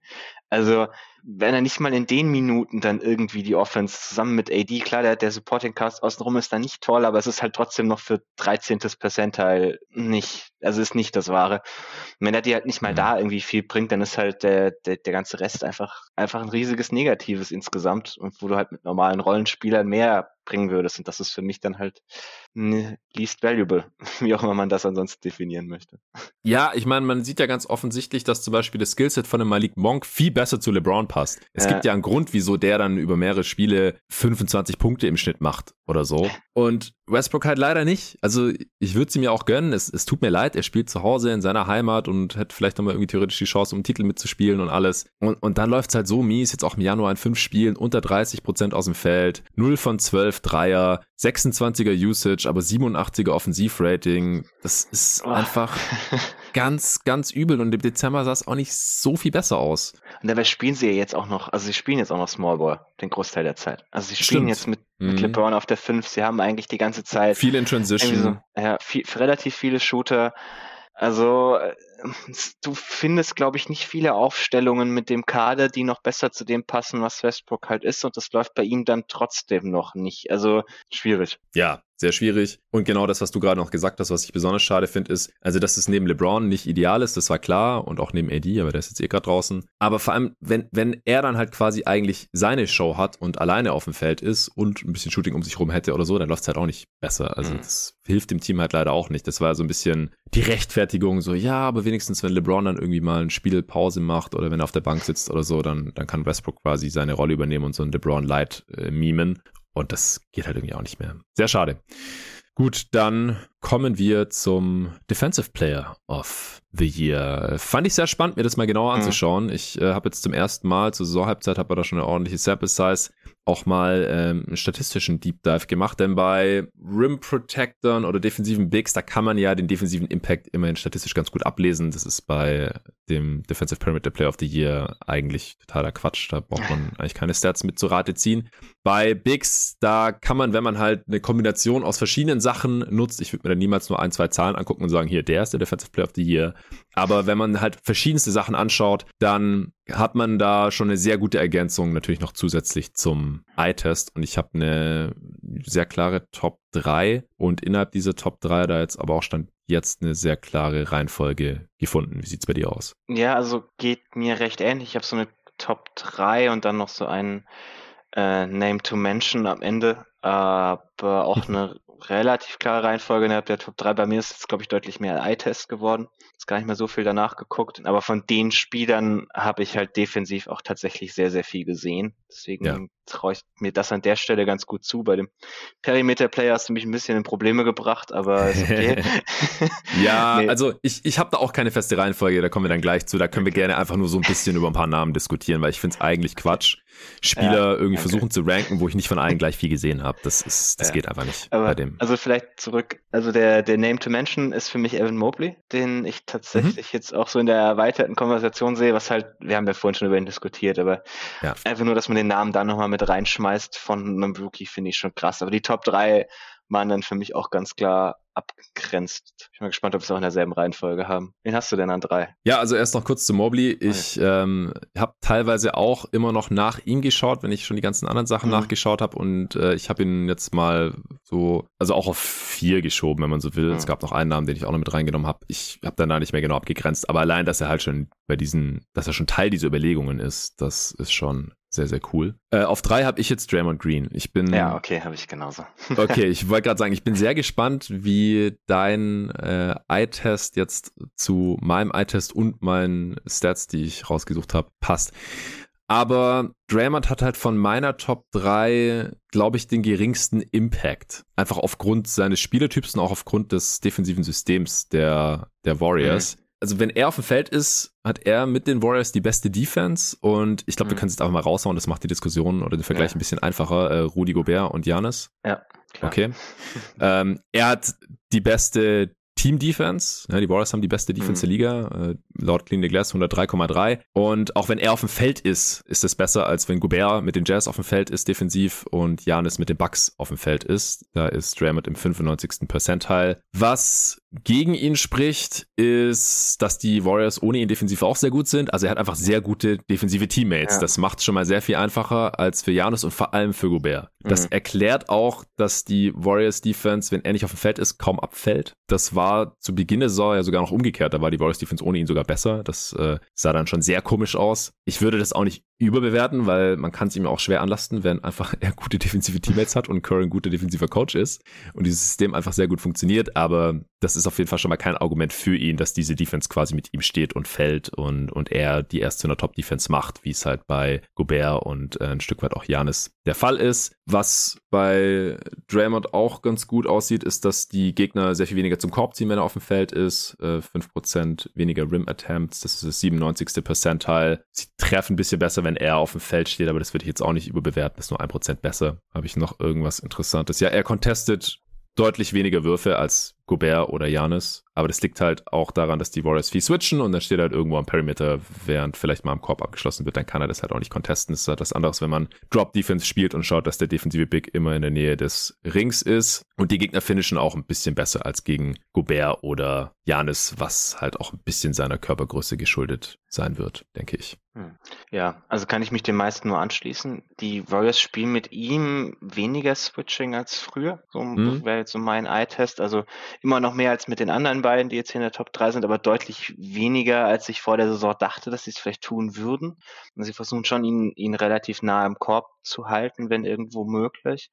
Also wenn er nicht mal in den Minuten dann irgendwie die Offense zusammen mit AD, klar, der, der Supporting Cast außenrum ist da nicht toll, aber es ist halt trotzdem noch für 13. Percentile nicht, also ist nicht das Wahre. Und wenn er dir halt nicht mal mhm. da irgendwie viel bringt, dann ist halt der, der, der ganze Rest einfach, einfach ein riesiges Negatives insgesamt und wo du halt mit normalen Rollenspielern mehr bringen würdest. Und das ist für mich dann halt least valuable, <laughs> wie auch immer man das ansonsten definieren möchte. Ja, ich meine, man sieht ja ganz offensichtlich, dass zum Beispiel das Skillset von dem Malik Monk viel besser zu LeBron passt. Es ja. gibt ja einen Grund, wieso der dann über mehrere Spiele 25 Punkte im Schnitt macht oder so. <laughs> Und Westbrook halt leider nicht. Also ich würde sie mir auch gönnen. Es, es tut mir leid, er spielt zu Hause in seiner Heimat und hätte vielleicht nochmal irgendwie theoretisch die Chance, um einen Titel mitzuspielen und alles. Und, und dann läuft's halt so mies, jetzt auch im Januar in fünf Spielen, unter 30 Prozent aus dem Feld, 0 von 12 Dreier, 26er Usage, aber 87er Offensivrating. Das ist oh. einfach <laughs> ganz, ganz übel und im Dezember sah es auch nicht so viel besser aus. Und dabei spielen sie ja jetzt auch noch, also sie spielen jetzt auch noch Small Ball, den Großteil der Zeit. Also sie spielen Stimmt. jetzt mit, mit mhm. LeBron auf der 5, sie haben eigentlich die ganze Zeit. Viel in Transition. So, ja, viel, relativ viele Shooter. Also du findest, glaube ich, nicht viele Aufstellungen mit dem Kader, die noch besser zu dem passen, was Westbrook halt ist. Und das läuft bei ihm dann trotzdem noch nicht. Also schwierig. Ja, sehr schwierig. Und genau das, was du gerade noch gesagt hast, was ich besonders schade finde, ist, also dass es neben LeBron nicht ideal ist, das war klar und auch neben AD, aber der ist jetzt eh gerade draußen. Aber vor allem, wenn, wenn er dann halt quasi eigentlich seine Show hat und alleine auf dem Feld ist und ein bisschen Shooting um sich rum hätte oder so, dann läuft es halt auch nicht besser. Also mhm. das hilft dem Team halt leider auch nicht. Das war so ein bisschen die Rechtfertigung, so ja, aber wenigstens, wenn LeBron dann irgendwie mal ein Spiel Pause macht oder wenn er auf der Bank sitzt oder so, dann, dann kann Westbrook quasi seine Rolle übernehmen und so ein LeBron Light äh, mimen. Und das geht halt irgendwie auch nicht mehr. Sehr schade. Gut, dann kommen wir zum Defensive Player of the Year. Fand ich sehr spannend, mir das mal genauer mhm. anzuschauen. Ich äh, habe jetzt zum ersten Mal zur Saisonhalbzeit habe da schon eine ordentliche Sample Size auch mal ähm, einen statistischen Deep Dive gemacht, denn bei Rim Protectern oder defensiven Bigs, da kann man ja den defensiven Impact immerhin statistisch ganz gut ablesen. Das ist bei dem Defensive Perimeter Player of the Year eigentlich totaler Quatsch. Da braucht man <laughs> eigentlich keine Stats mit zu Rate ziehen. Bei Bigs, da kann man, wenn man halt eine Kombination aus verschiedenen Sachen nutzt, ich würde mir da niemals nur ein, zwei Zahlen angucken und sagen, hier, der ist der Defensive Player of the Year. Aber wenn man halt verschiedenste Sachen anschaut, dann hat man da schon eine sehr gute Ergänzung natürlich noch zusätzlich zum Eye-Test. Und ich habe eine sehr klare Top 3 und innerhalb dieser Top 3 da jetzt aber auch stand jetzt eine sehr klare Reihenfolge gefunden. Wie sieht's bei dir aus? Ja, also geht mir recht ähnlich. Ich habe so eine Top 3 und dann noch so einen äh, Name to Mention am Ende, aber auch <laughs> eine relativ klare Reihenfolge innerhalb der Top 3. Bei mir ist es, glaube ich, deutlich mehr Eye-Test geworden. Ist gar nicht mehr so viel danach geguckt. Aber von den Spielern habe ich halt defensiv auch tatsächlich sehr, sehr viel gesehen. Deswegen ja. traue ich mir das an der Stelle ganz gut zu. Bei dem Perimeter-Player hast du mich ein bisschen in Probleme gebracht, aber ist okay. <laughs> ja, <laughs> nee. also ich, ich habe da auch keine feste Reihenfolge, da kommen wir dann gleich zu. Da können wir gerne einfach nur so ein bisschen über ein paar Namen diskutieren, weil ich finde es eigentlich Quatsch, Spieler ja, irgendwie okay. versuchen zu ranken, wo ich nicht von allen gleich viel gesehen habe. Das ist, das ja. geht einfach nicht aber, bei dem. Also vielleicht zurück. Also der, der Name to Mention ist für mich Evan Mobley, den ich tatsächlich mhm. jetzt auch so in der erweiterten Konversation sehe, was halt, wir haben ja vorhin schon über ihn diskutiert, aber ja. einfach nur, dass man den Namen da nochmal mit reinschmeißt von einem Rookie, finde ich schon krass. Aber die Top 3 waren dann für mich auch ganz klar abgegrenzt. Ich bin mal gespannt, ob wir es auch in derselben Reihenfolge haben. Wen hast du denn an drei? Ja, also erst noch kurz zu Mobley. Ich ähm, habe teilweise auch immer noch nach ihm geschaut, wenn ich schon die ganzen anderen Sachen mhm. nachgeschaut habe. Und äh, ich habe ihn jetzt mal so, also auch auf vier geschoben, wenn man so will. Mhm. Es gab noch einen Namen, den ich auch noch mit reingenommen habe. Ich habe dann da nicht mehr genau abgegrenzt. Aber allein, dass er halt schon bei diesen, dass er schon Teil dieser Überlegungen ist, das ist schon sehr, sehr cool. Äh, auf drei habe ich jetzt Draymond Green. Ich bin. Ja, okay, habe ich genauso. <laughs> okay, ich wollte gerade sagen, ich bin sehr gespannt, wie dein äh, Eye-Test jetzt zu meinem Eye-Test und meinen Stats, die ich rausgesucht habe, passt. Aber Draymond hat halt von meiner Top 3, glaube ich, den geringsten Impact. Einfach aufgrund seines Spielertyps und auch aufgrund des defensiven Systems der, der Warriors. Mhm also wenn er auf dem Feld ist, hat er mit den Warriors die beste Defense und ich glaube, mhm. wir können es jetzt einfach mal raushauen, das macht die Diskussion oder den Vergleich ja. ein bisschen einfacher. Äh, Rudi Gobert und Janis. Ja. Klar. Okay. <laughs> ähm, er hat die beste Team Defense. Ja, die Warriors haben die beste Defense mhm. der Liga, äh, laut Clean the Glass 103,3. Und auch wenn er auf dem Feld ist, ist es besser, als wenn Gobert mit den Jazz auf dem Feld ist defensiv und Janis mit den Bucks auf dem Feld ist. Da ist Draymond im 95. Percentile. Was gegen ihn spricht, ist, dass die Warriors ohne ihn defensiv auch sehr gut sind. Also er hat einfach sehr gute defensive Teammates. Ja. Das macht es schon mal sehr viel einfacher als für Janis und vor allem für Gobert. Das mhm. erklärt auch, dass die Warriors Defense, wenn er nicht auf dem Feld ist, kaum abfällt. Das war zu Beginn der Saison ja sogar noch umgekehrt. Da war die Warriors Defense ohne ihn sogar besser. Das äh, sah dann schon sehr komisch aus. Ich würde das auch nicht überbewerten, weil man kann es ihm auch schwer anlasten, wenn einfach <laughs> er gute defensive Teammates hat und Curry ein guter defensiver Coach ist und dieses System einfach sehr gut funktioniert. Aber das ist auf jeden Fall schon mal kein Argument für ihn, dass diese Defense quasi mit ihm steht und fällt und, und er die erste in der Top-Defense macht, wie es halt bei Gobert und äh, ein Stück weit auch Janis der Fall ist. Was bei Draymond auch ganz gut aussieht, ist, dass die Gegner sehr viel weniger zum Korb ziehen, wenn er auf dem Feld ist. Äh, 5% weniger Rim-Attempts, das ist das 97. Percentile. Sie treffen ein bisschen besser, wenn er auf dem Feld steht, aber das würde ich jetzt auch nicht überbewerten. Das ist nur 1% besser. Habe ich noch irgendwas Interessantes? Ja, er contestet deutlich weniger Würfe als Gobert oder Janis. Aber das liegt halt auch daran, dass die Warriors viel switchen und dann steht er halt irgendwo am Perimeter, während vielleicht mal am Korb abgeschlossen wird, dann kann er das halt auch nicht contesten. Das ist halt das anderes, wenn man Drop Defense spielt und schaut, dass der defensive Big immer in der Nähe des Rings ist. Und die Gegner finishen auch ein bisschen besser als gegen Gobert oder Janis, was halt auch ein bisschen seiner Körpergröße geschuldet sein wird, denke ich. Hm. Ja, also kann ich mich den meisten nur anschließen. Die Warriors spielen mit ihm weniger Switching als früher. So hm. wäre jetzt so mein Eye-Test. Also immer noch mehr als mit den anderen beiden, die jetzt hier in der Top 3 sind, aber deutlich weniger, als ich vor der Saison dachte, dass sie es vielleicht tun würden. Und sie versuchen schon, ihn, ihn relativ nah im Korb zu halten, wenn irgendwo möglich.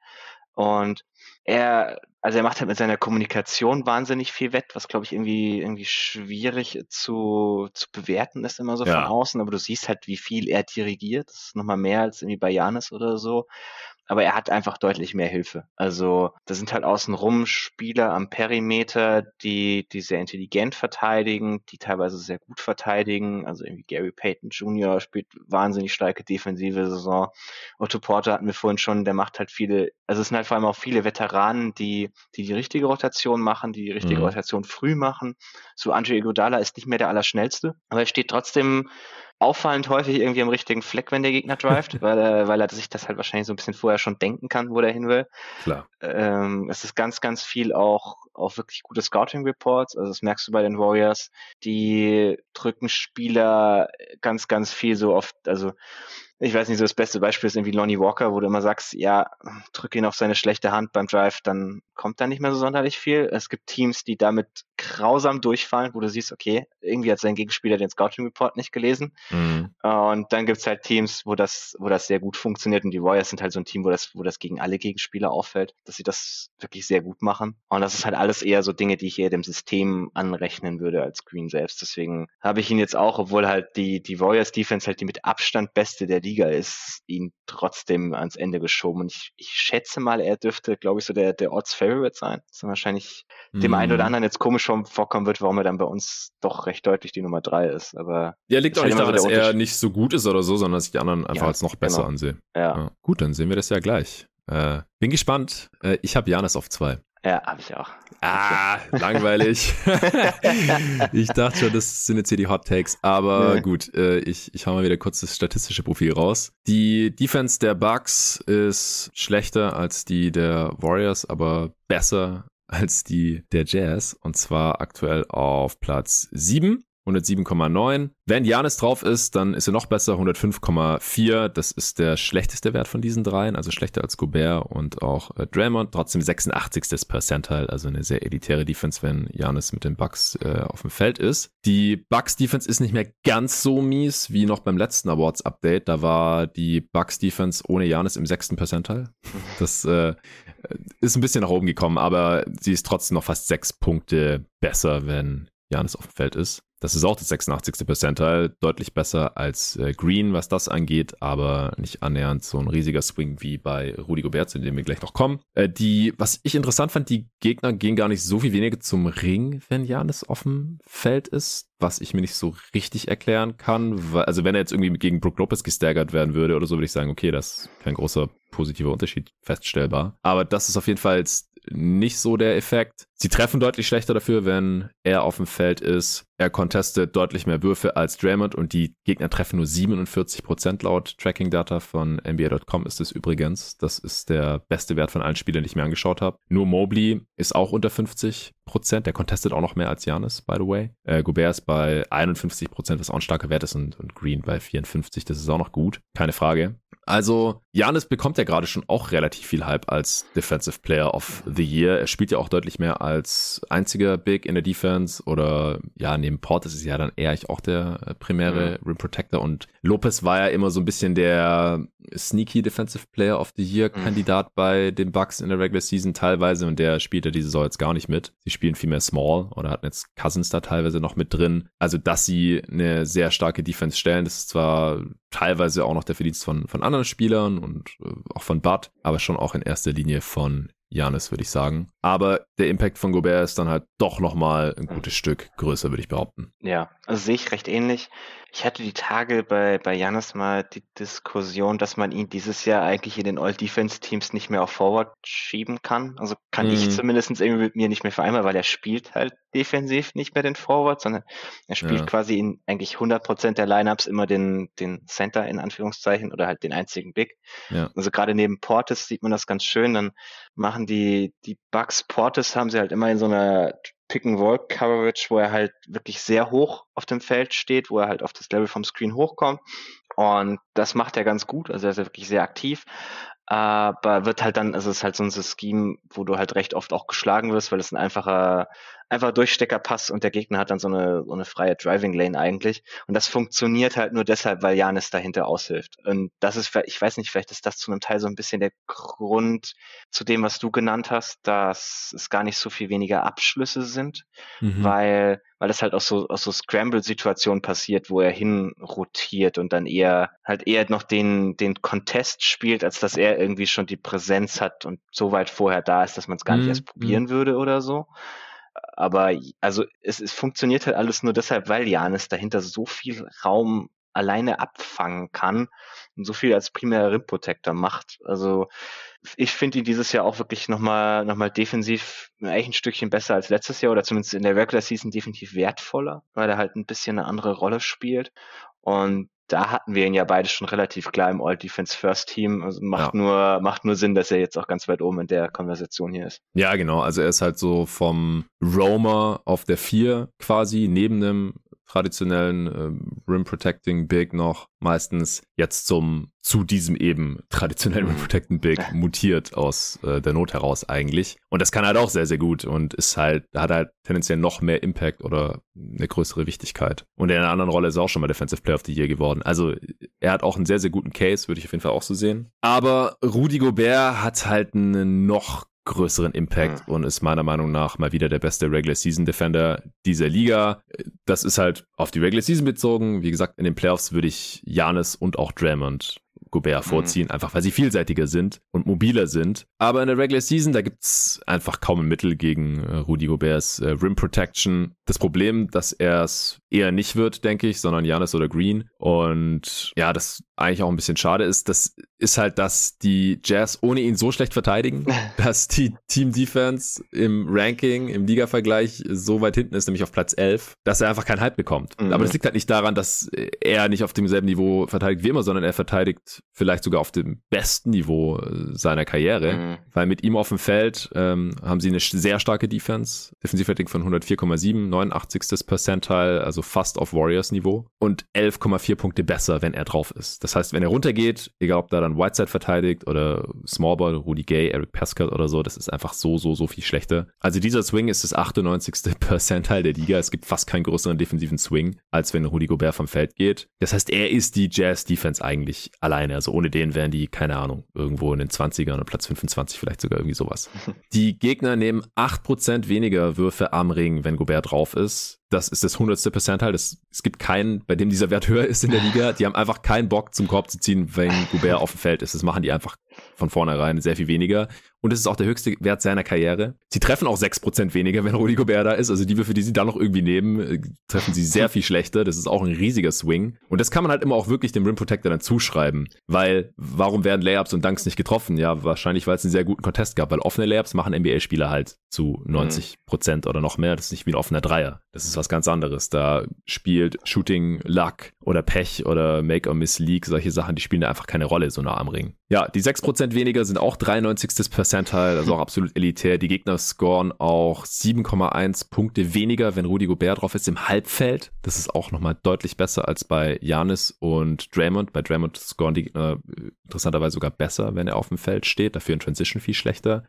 Und er, also er macht halt mit seiner Kommunikation wahnsinnig viel wett, was glaube ich irgendwie irgendwie schwierig zu, zu bewerten ist immer so ja. von außen, aber du siehst halt, wie viel er dirigiert. Das ist nochmal mehr als irgendwie bei Janis oder so aber er hat einfach deutlich mehr Hilfe. Also da sind halt außenrum Spieler am Perimeter, die, die sehr intelligent verteidigen, die teilweise sehr gut verteidigen. Also irgendwie Gary Payton Jr. spielt wahnsinnig starke defensive Saison. Otto Porter hatten wir vorhin schon, der macht halt viele, also es sind halt vor allem auch viele Veteranen, die die, die richtige Rotation machen, die die richtige mhm. Rotation früh machen. So Andre Iguodala ist nicht mehr der Allerschnellste, aber er steht trotzdem auffallend häufig irgendwie am richtigen Fleck, wenn der Gegner drivet, <laughs> weil, er, weil er sich das halt wahrscheinlich so ein bisschen vorher schon denken kann, wo der hin will. Klar. Ähm, es ist ganz, ganz viel auch, auch wirklich gute Scouting Reports. Also das merkst du bei den Warriors. Die drücken Spieler ganz, ganz viel so oft, also ich weiß nicht, so das beste Beispiel ist irgendwie Lonnie Walker, wo du immer sagst, ja, drück ihn auf seine schlechte Hand beim Drive, dann kommt da nicht mehr so sonderlich viel. Es gibt Teams, die damit grausam durchfallen, wo du siehst, okay, irgendwie hat sein Gegenspieler den Scouting Report nicht gelesen. Mhm. Und dann gibt's halt Teams, wo das, wo das sehr gut funktioniert. Und die Warriors sind halt so ein Team, wo das, wo das gegen alle Gegenspieler auffällt, dass sie das wirklich sehr gut machen. Und das ist halt alles eher so Dinge, die ich eher dem System anrechnen würde als Green selbst. Deswegen habe ich ihn jetzt auch, obwohl halt die, die Warriors Defense halt die mit Abstand beste der Liga ist, ihn trotzdem ans Ende geschoben. Und ich, ich schätze mal, er dürfte, glaube ich, so der, der Odds Favorite sein. Das ist wahrscheinlich mm. dem einen oder mhm. anderen jetzt komisch vorkommen wird, warum er dann bei uns doch recht deutlich die Nummer drei ist. Aber ja, liegt auch nicht daran, dass er nicht so gut ist oder so, sondern dass ich die anderen einfach ja, als noch besser genau. ansehe. Ja. ja. Gut, dann sehen wir das ja gleich. Äh, bin gespannt. Äh, ich habe Janis auf zwei. Ja, habe ich auch. Ah, langweilig. <laughs> ich dachte schon, das sind jetzt hier die Hot Takes. Aber nee. gut, äh, ich, ich hau mal wieder kurz das statistische Profil raus. Die Defense der Bucks ist schlechter als die der Warriors, aber besser als die der Jazz. Und zwar aktuell auf Platz 7. 107,9. Wenn Janis drauf ist, dann ist er noch besser, 105,4. Das ist der schlechteste Wert von diesen dreien, also schlechter als Gobert und auch äh, Draymond. Trotzdem 86. Percentile, also eine sehr elitäre Defense, wenn Janis mit den Bucks äh, auf dem Feld ist. Die Bucks Defense ist nicht mehr ganz so mies wie noch beim letzten Awards Update. Da war die Bucks Defense ohne Janis im sechsten Percentile. Das äh, ist ein bisschen nach oben gekommen, aber sie ist trotzdem noch fast sechs Punkte besser, wenn Janis auf dem Feld ist. Das ist auch das 86. Percentile, deutlich besser als äh, Green, was das angeht, aber nicht annähernd so ein riesiger Swing wie bei Rudy Gobert, zu dem wir gleich noch kommen. Äh, die, was ich interessant fand, die Gegner gehen gar nicht so viel weniger zum Ring, wenn Janis dem Feld ist, was ich mir nicht so richtig erklären kann. Weil, also wenn er jetzt irgendwie gegen Brook Lopez gestaggert werden würde oder so, würde ich sagen, okay, das ist kein großer positiver Unterschied feststellbar. Aber das ist auf jeden Fall nicht so der Effekt. Sie treffen deutlich schlechter dafür, wenn er auf dem Feld ist. Er contestet deutlich mehr Würfe als Draymond und die Gegner treffen nur 47 Prozent laut Tracking Data von NBA.com ist es übrigens. Das ist der beste Wert von allen Spielern, die ich mir angeschaut habe. Nur Mobley ist auch unter 50 Prozent. Der contestet auch noch mehr als Janis, by the way. Äh, Gobert ist bei 51 Prozent, was auch ein starker Wert ist und, und Green bei 54. Das ist auch noch gut. Keine Frage. Also, Janis bekommt ja gerade schon auch relativ viel Hype als Defensive Player of the Year. Er spielt ja auch deutlich mehr als einziger Big in der Defense oder ja, neben Portis ist ja dann eher ich auch der äh, primäre. Rim Protector und Lopez war ja immer so ein bisschen der sneaky Defensive Player of the Year mhm. Kandidat bei den Bucks in der Regular Season teilweise und der spielt ja diese Saison jetzt gar nicht mit. Sie spielen viel mehr Small oder hatten jetzt Cousins da teilweise noch mit drin. Also, dass sie eine sehr starke Defense stellen, das ist zwar teilweise auch noch der Verdienst von, von anderen Spielern und äh, auch von Bud, aber schon auch in erster Linie von Janis, würde ich sagen. Aber der Impact von Gobert ist dann halt doch nochmal ein gutes Stück größer, würde ich behaupten. Ja, also sehe ich recht ähnlich. Ich hatte die Tage bei, bei Janis mal die Diskussion, dass man ihn dieses Jahr eigentlich in den All-Defense-Teams nicht mehr auf Forward schieben kann. Also kann mhm. ich zumindest irgendwie mit mir nicht mehr vereinbaren, weil er spielt halt defensiv nicht mehr den Forward, sondern er spielt ja. quasi in eigentlich 100% der Lineups immer den, den Center in Anführungszeichen oder halt den einzigen Big. Ja. Also gerade neben Portis sieht man das ganz schön. Dann machen die, die Bugs Portis haben sie halt immer in so einer Pick-and-Roll-Coverage, wo er halt wirklich sehr hoch auf dem Feld steht, wo er halt auf das Level vom Screen hochkommt. Und das macht er ganz gut, also er ist wirklich sehr aktiv aber wird halt dann, also es ist halt so ein Scheme, wo du halt recht oft auch geschlagen wirst, weil es ein einfacher, einfacher Durchsteckerpass und der Gegner hat dann so eine, so eine freie Driving Lane eigentlich. Und das funktioniert halt nur deshalb, weil Janis dahinter aushilft. Und das ist, ich weiß nicht, vielleicht ist das zu einem Teil so ein bisschen der Grund zu dem, was du genannt hast, dass es gar nicht so viel weniger Abschlüsse sind, mhm. weil weil das halt auch so aus so Scramble-Situationen passiert, wo er hinrotiert und dann eher halt eher noch den den Contest spielt, als dass er irgendwie schon die Präsenz hat und so weit vorher da ist, dass man es gar nicht erst mhm, probieren mhm. würde oder so. Aber also es, es funktioniert halt alles nur deshalb, weil Janis dahinter so viel Raum alleine abfangen kann und so viel als primärer Rim Protector macht. Also ich finde ihn dieses Jahr auch wirklich nochmal noch mal defensiv eigentlich ein Stückchen besser als letztes Jahr oder zumindest in der Regular Season definitiv wertvoller, weil er halt ein bisschen eine andere Rolle spielt. Und da hatten wir ihn ja beide schon relativ klar im All-Defense First Team. Also macht ja. nur, macht nur Sinn, dass er jetzt auch ganz weit oben in der Konversation hier ist. Ja, genau. Also er ist halt so vom Roamer auf der 4 quasi neben einem traditionellen äh, Rim Protecting Big noch meistens jetzt zum zu diesem eben traditionellen Rim Protecting Big <laughs> mutiert aus äh, der Not heraus eigentlich. Und das kann halt auch sehr sehr gut und ist halt hat halt tendenziell noch mehr Impact oder eine größere Wichtigkeit. Und in einer anderen Rolle ist er auch schon mal Defensive Player of the Year geworden. Also er hat auch einen sehr sehr guten Case würde ich auf jeden Fall auch so sehen. Aber Rudy Gobert hat halt eine noch größeren Impact mhm. und ist meiner Meinung nach mal wieder der beste Regular Season Defender dieser Liga. Das ist halt auf die Regular Season bezogen. Wie gesagt, in den Playoffs würde ich Janis und auch Draymond Gobert mhm. vorziehen, mhm. einfach weil sie vielseitiger sind und mobiler sind. Aber in der Regular Season, da gibt's einfach kaum ein Mittel gegen äh, Rudy Goberts äh, Rim Protection. Das Problem, dass er es eher nicht wird, denke ich, sondern Janis oder Green. Und ja, das eigentlich auch ein bisschen schade ist, das ist halt, dass die Jazz ohne ihn so schlecht verteidigen, <laughs> dass die Team Defense im Ranking, im Liga-Vergleich so weit hinten ist, nämlich auf Platz 11, dass er einfach keinen Hype bekommt. Mhm. Aber das liegt halt nicht daran, dass er nicht auf demselben Niveau verteidigt wie immer, sondern er verteidigt vielleicht sogar auf dem besten Niveau äh, seiner Karriere, mhm. weil mit ihm auf dem Feld ähm, haben sie eine sehr starke Defense, Defensivrating von 104,7, 89. Percentile, also fast auf Warriors-Niveau und 11,4 Punkte besser, wenn er drauf ist. Das heißt, wenn er runtergeht, egal ob da dann Whiteside verteidigt oder Smallball, Rudy Gay, Eric Pascal oder so, das ist einfach so, so, so viel schlechter. Also dieser Swing ist das 98. <laughs> Percentile der Liga. Es gibt fast keinen größeren defensiven Swing, als wenn Rudy Gobert vom Feld geht. Das heißt, er ist die Jazz-Defense eigentlich alleine. Also ohne den wären die, keine Ahnung, irgendwo in den 20ern oder Platz 25 vielleicht sogar irgendwie sowas. <laughs> Die Gegner nehmen 8% weniger Würfe am Ring, wenn Gobert drauf ist das ist das hundertste Percentile. Das, es gibt keinen, bei dem dieser Wert höher ist in der Liga. Die haben einfach keinen Bock zum Korb zu ziehen, wenn Gobert auf dem Feld ist. Das machen die einfach von vornherein sehr viel weniger. Und es ist auch der höchste Wert seiner Karriere. Sie treffen auch sechs Prozent weniger, wenn Rudy Gobert da ist. Also die Würfe, die sie dann noch irgendwie nehmen, äh, treffen sie sehr viel schlechter. Das ist auch ein riesiger Swing. Und das kann man halt immer auch wirklich dem Rim Protector dann zuschreiben. Weil, warum werden Layups und Dunks nicht getroffen? Ja, wahrscheinlich, weil es einen sehr guten Contest gab. Weil offene Layups machen NBA-Spieler halt zu 90 Prozent oder noch mehr. Das ist nicht wie ein offener Dreier. Das ist was ganz anderes. Da spielt Shooting Luck oder Pech oder Make or Miss League, solche Sachen, die spielen da einfach keine Rolle so nah am Ring. Ja, die 6% weniger sind auch 93. Percentile, also auch absolut elitär. Die Gegner scoren auch 7,1 Punkte weniger, wenn Rudy Gobert drauf ist im Halbfeld. Das ist auch nochmal deutlich besser als bei Janis und Draymond. Bei Draymond scoren die Gegner äh, interessanterweise sogar besser, wenn er auf dem Feld steht. Dafür in Transition viel schlechter.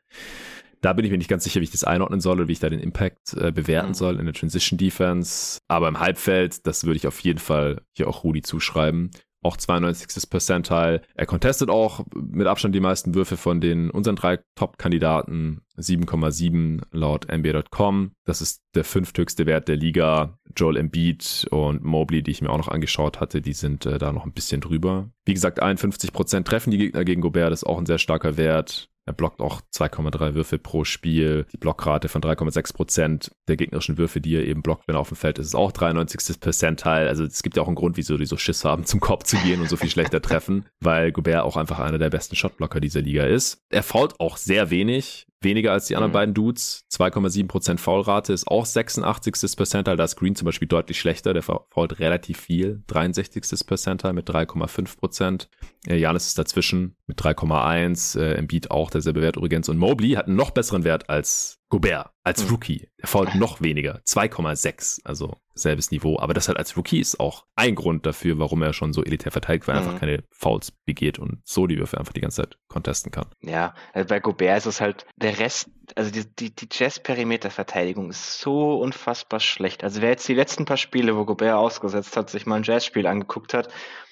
Da bin ich mir nicht ganz sicher, wie ich das einordnen soll oder wie ich da den Impact äh, bewerten mhm. soll in der Transition Defense. Aber im Halbfeld, das würde ich auf jeden Fall hier auch Rudi zuschreiben. Auch 92. Percentile. Er contestet auch mit Abstand die meisten Würfe von den unseren drei Top-Kandidaten. 7,7 laut NBA.com. Das ist der fünfthöchste Wert der Liga. Joel Embiid und Mobley, die ich mir auch noch angeschaut hatte, die sind äh, da noch ein bisschen drüber. Wie gesagt, 51% treffen die Gegner gegen Gobert, das ist auch ein sehr starker Wert. Er blockt auch 2,3 Würfe pro Spiel. Die Blockrate von 3,6 Prozent der gegnerischen Würfe, die er eben blockt, wenn er auf dem Feld ist, ist auch 93. Percentile. Also es gibt ja auch einen Grund, wieso die so Schiss haben, <laughs> zum Korb zu gehen und so viel schlechter treffen, weil Gobert auch einfach einer der besten Shotblocker dieser Liga ist. Er fault auch sehr wenig. Weniger als die anderen mhm. beiden Dudes. 2,7% Foulrate ist auch 86. Percentile. Da ist Green zum Beispiel deutlich schlechter. Der fault relativ viel. 63. Percentile mit 3,5%. Janis ist dazwischen mit 3,1. Äh, Embiid auch derselbe Wert übrigens. Und Mobley hat einen noch besseren Wert als Gobert als mhm. Rookie. Der fault <laughs> noch weniger. 2,6. Also selbes Niveau. Aber das halt als Rookie ist auch ein Grund dafür, warum er schon so elitär verteidigt, weil er mhm. einfach keine Fouls begeht und so die Würfe einfach die ganze Zeit contesten kann. Ja, also bei Gobert ist es halt der Rest, also die, die, die Jazz-Perimeter-Verteidigung ist so unfassbar schlecht. Also wer jetzt die letzten paar Spiele, wo Gobert ausgesetzt hat, sich mal ein Jazz-Spiel angeguckt hat,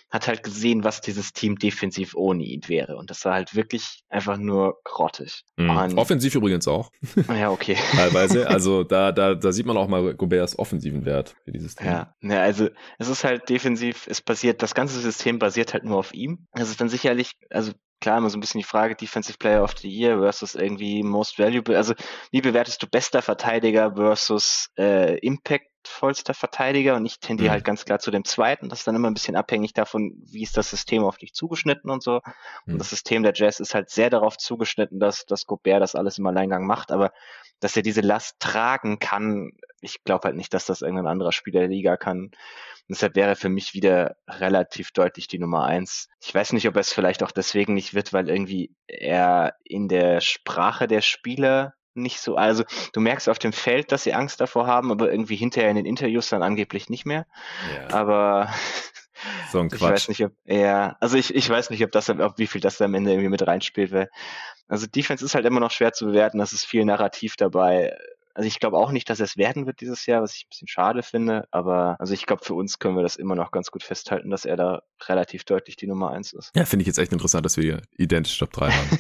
hat halt gesehen, was dieses Team defensiv ohne ihn wäre. Und das war halt wirklich einfach nur grottig. Mhm. Offensiv übrigens auch. Ja, okay. <laughs> Teilweise. Also da, da, da sieht man auch mal Goberts offensiven Wert für dieses Team. Ja, ja also es ist halt defensiv, es basiert, das ganze System basiert halt nur auf ihm. Es ist dann sicherlich, also klar immer so ein bisschen die Frage Defensive Player of the Year versus irgendwie Most Valuable. Also wie bewertest du bester Verteidiger versus äh, Impact vollster Verteidiger und ich tendiere mhm. halt ganz klar zu dem zweiten. Das ist dann immer ein bisschen abhängig davon, wie ist das System auf dich zugeschnitten und so. Mhm. Und das System der Jazz ist halt sehr darauf zugeschnitten, dass, dass Gobert das alles im Alleingang macht, aber dass er diese Last tragen kann, ich glaube halt nicht, dass das irgendein anderer Spieler der Liga kann. Und deshalb wäre für mich wieder relativ deutlich die Nummer eins. Ich weiß nicht, ob es vielleicht auch deswegen nicht wird, weil irgendwie er in der Sprache der Spieler nicht so, also du merkst auf dem Feld, dass sie Angst davor haben, aber irgendwie hinterher in den Interviews dann angeblich nicht mehr. Ja. Aber so ein Quatsch. <laughs> Ich weiß nicht, ob, ja, also ich, ich weiß nicht, ob das, ob wie viel das da am Ende irgendwie mit reinspielt, weil, also Defense ist halt immer noch schwer zu bewerten, das ist viel Narrativ dabei. Also ich glaube auch nicht, dass es werden wird dieses Jahr, was ich ein bisschen schade finde, aber also ich glaube, für uns können wir das immer noch ganz gut festhalten, dass er da relativ deutlich die Nummer eins ist. Ja, finde ich jetzt echt interessant, dass wir hier identisch Top 3 haben.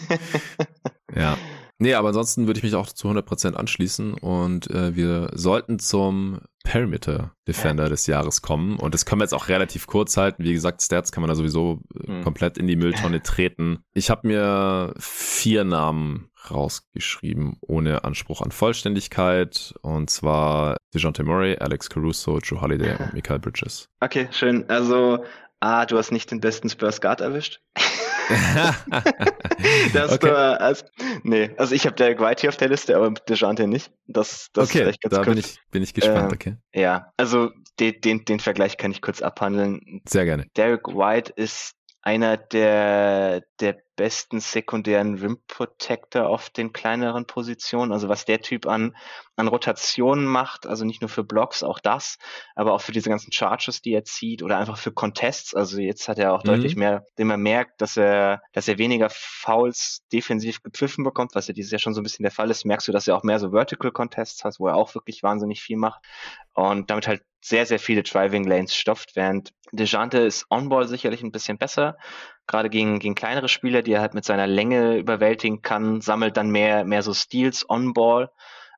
<laughs> ja. Nee, aber ansonsten würde ich mich auch zu 100% anschließen und äh, wir sollten zum Perimeter Defender ja. des Jahres kommen und das können wir jetzt auch relativ kurz halten. Wie gesagt, Stats kann man da sowieso mhm. komplett in die Mülltonne <laughs> treten. Ich habe mir vier Namen rausgeschrieben, ohne Anspruch an Vollständigkeit. Und zwar DeJounte Murray, Alex Caruso, Drew Holiday und <laughs> Michael Bridges. Okay, schön. Also, ah, du hast nicht den besten Spurs Guard erwischt. <laughs> <laughs> das okay. war, also, nee, also ich habe Derek White hier auf der Liste, aber DeJounte nicht. Das, das okay, ist da bin ich, bin ich gespannt, äh, okay. Ja, also den, den, den Vergleich kann ich kurz abhandeln. Sehr gerne. Derek White ist einer der, der besten sekundären Rim Protector auf den kleineren Positionen. Also was der Typ an, an Rotationen macht, also nicht nur für Blocks, auch das, aber auch für diese ganzen Charges, die er zieht oder einfach für Contests. Also jetzt hat er auch mhm. deutlich mehr, den man merkt, dass er, dass er weniger Fouls defensiv gepfiffen bekommt, was ja dieses Jahr schon so ein bisschen der Fall ist. Merkst du, dass er auch mehr so Vertical Contests hat, wo er auch wirklich wahnsinnig viel macht und damit halt sehr, sehr viele Driving Lanes stopft, während Dejante ist On-Ball sicherlich ein bisschen besser, gerade gegen, gegen kleinere Spieler, die er halt mit seiner Länge überwältigen kann, sammelt dann mehr, mehr so Steals on-ball.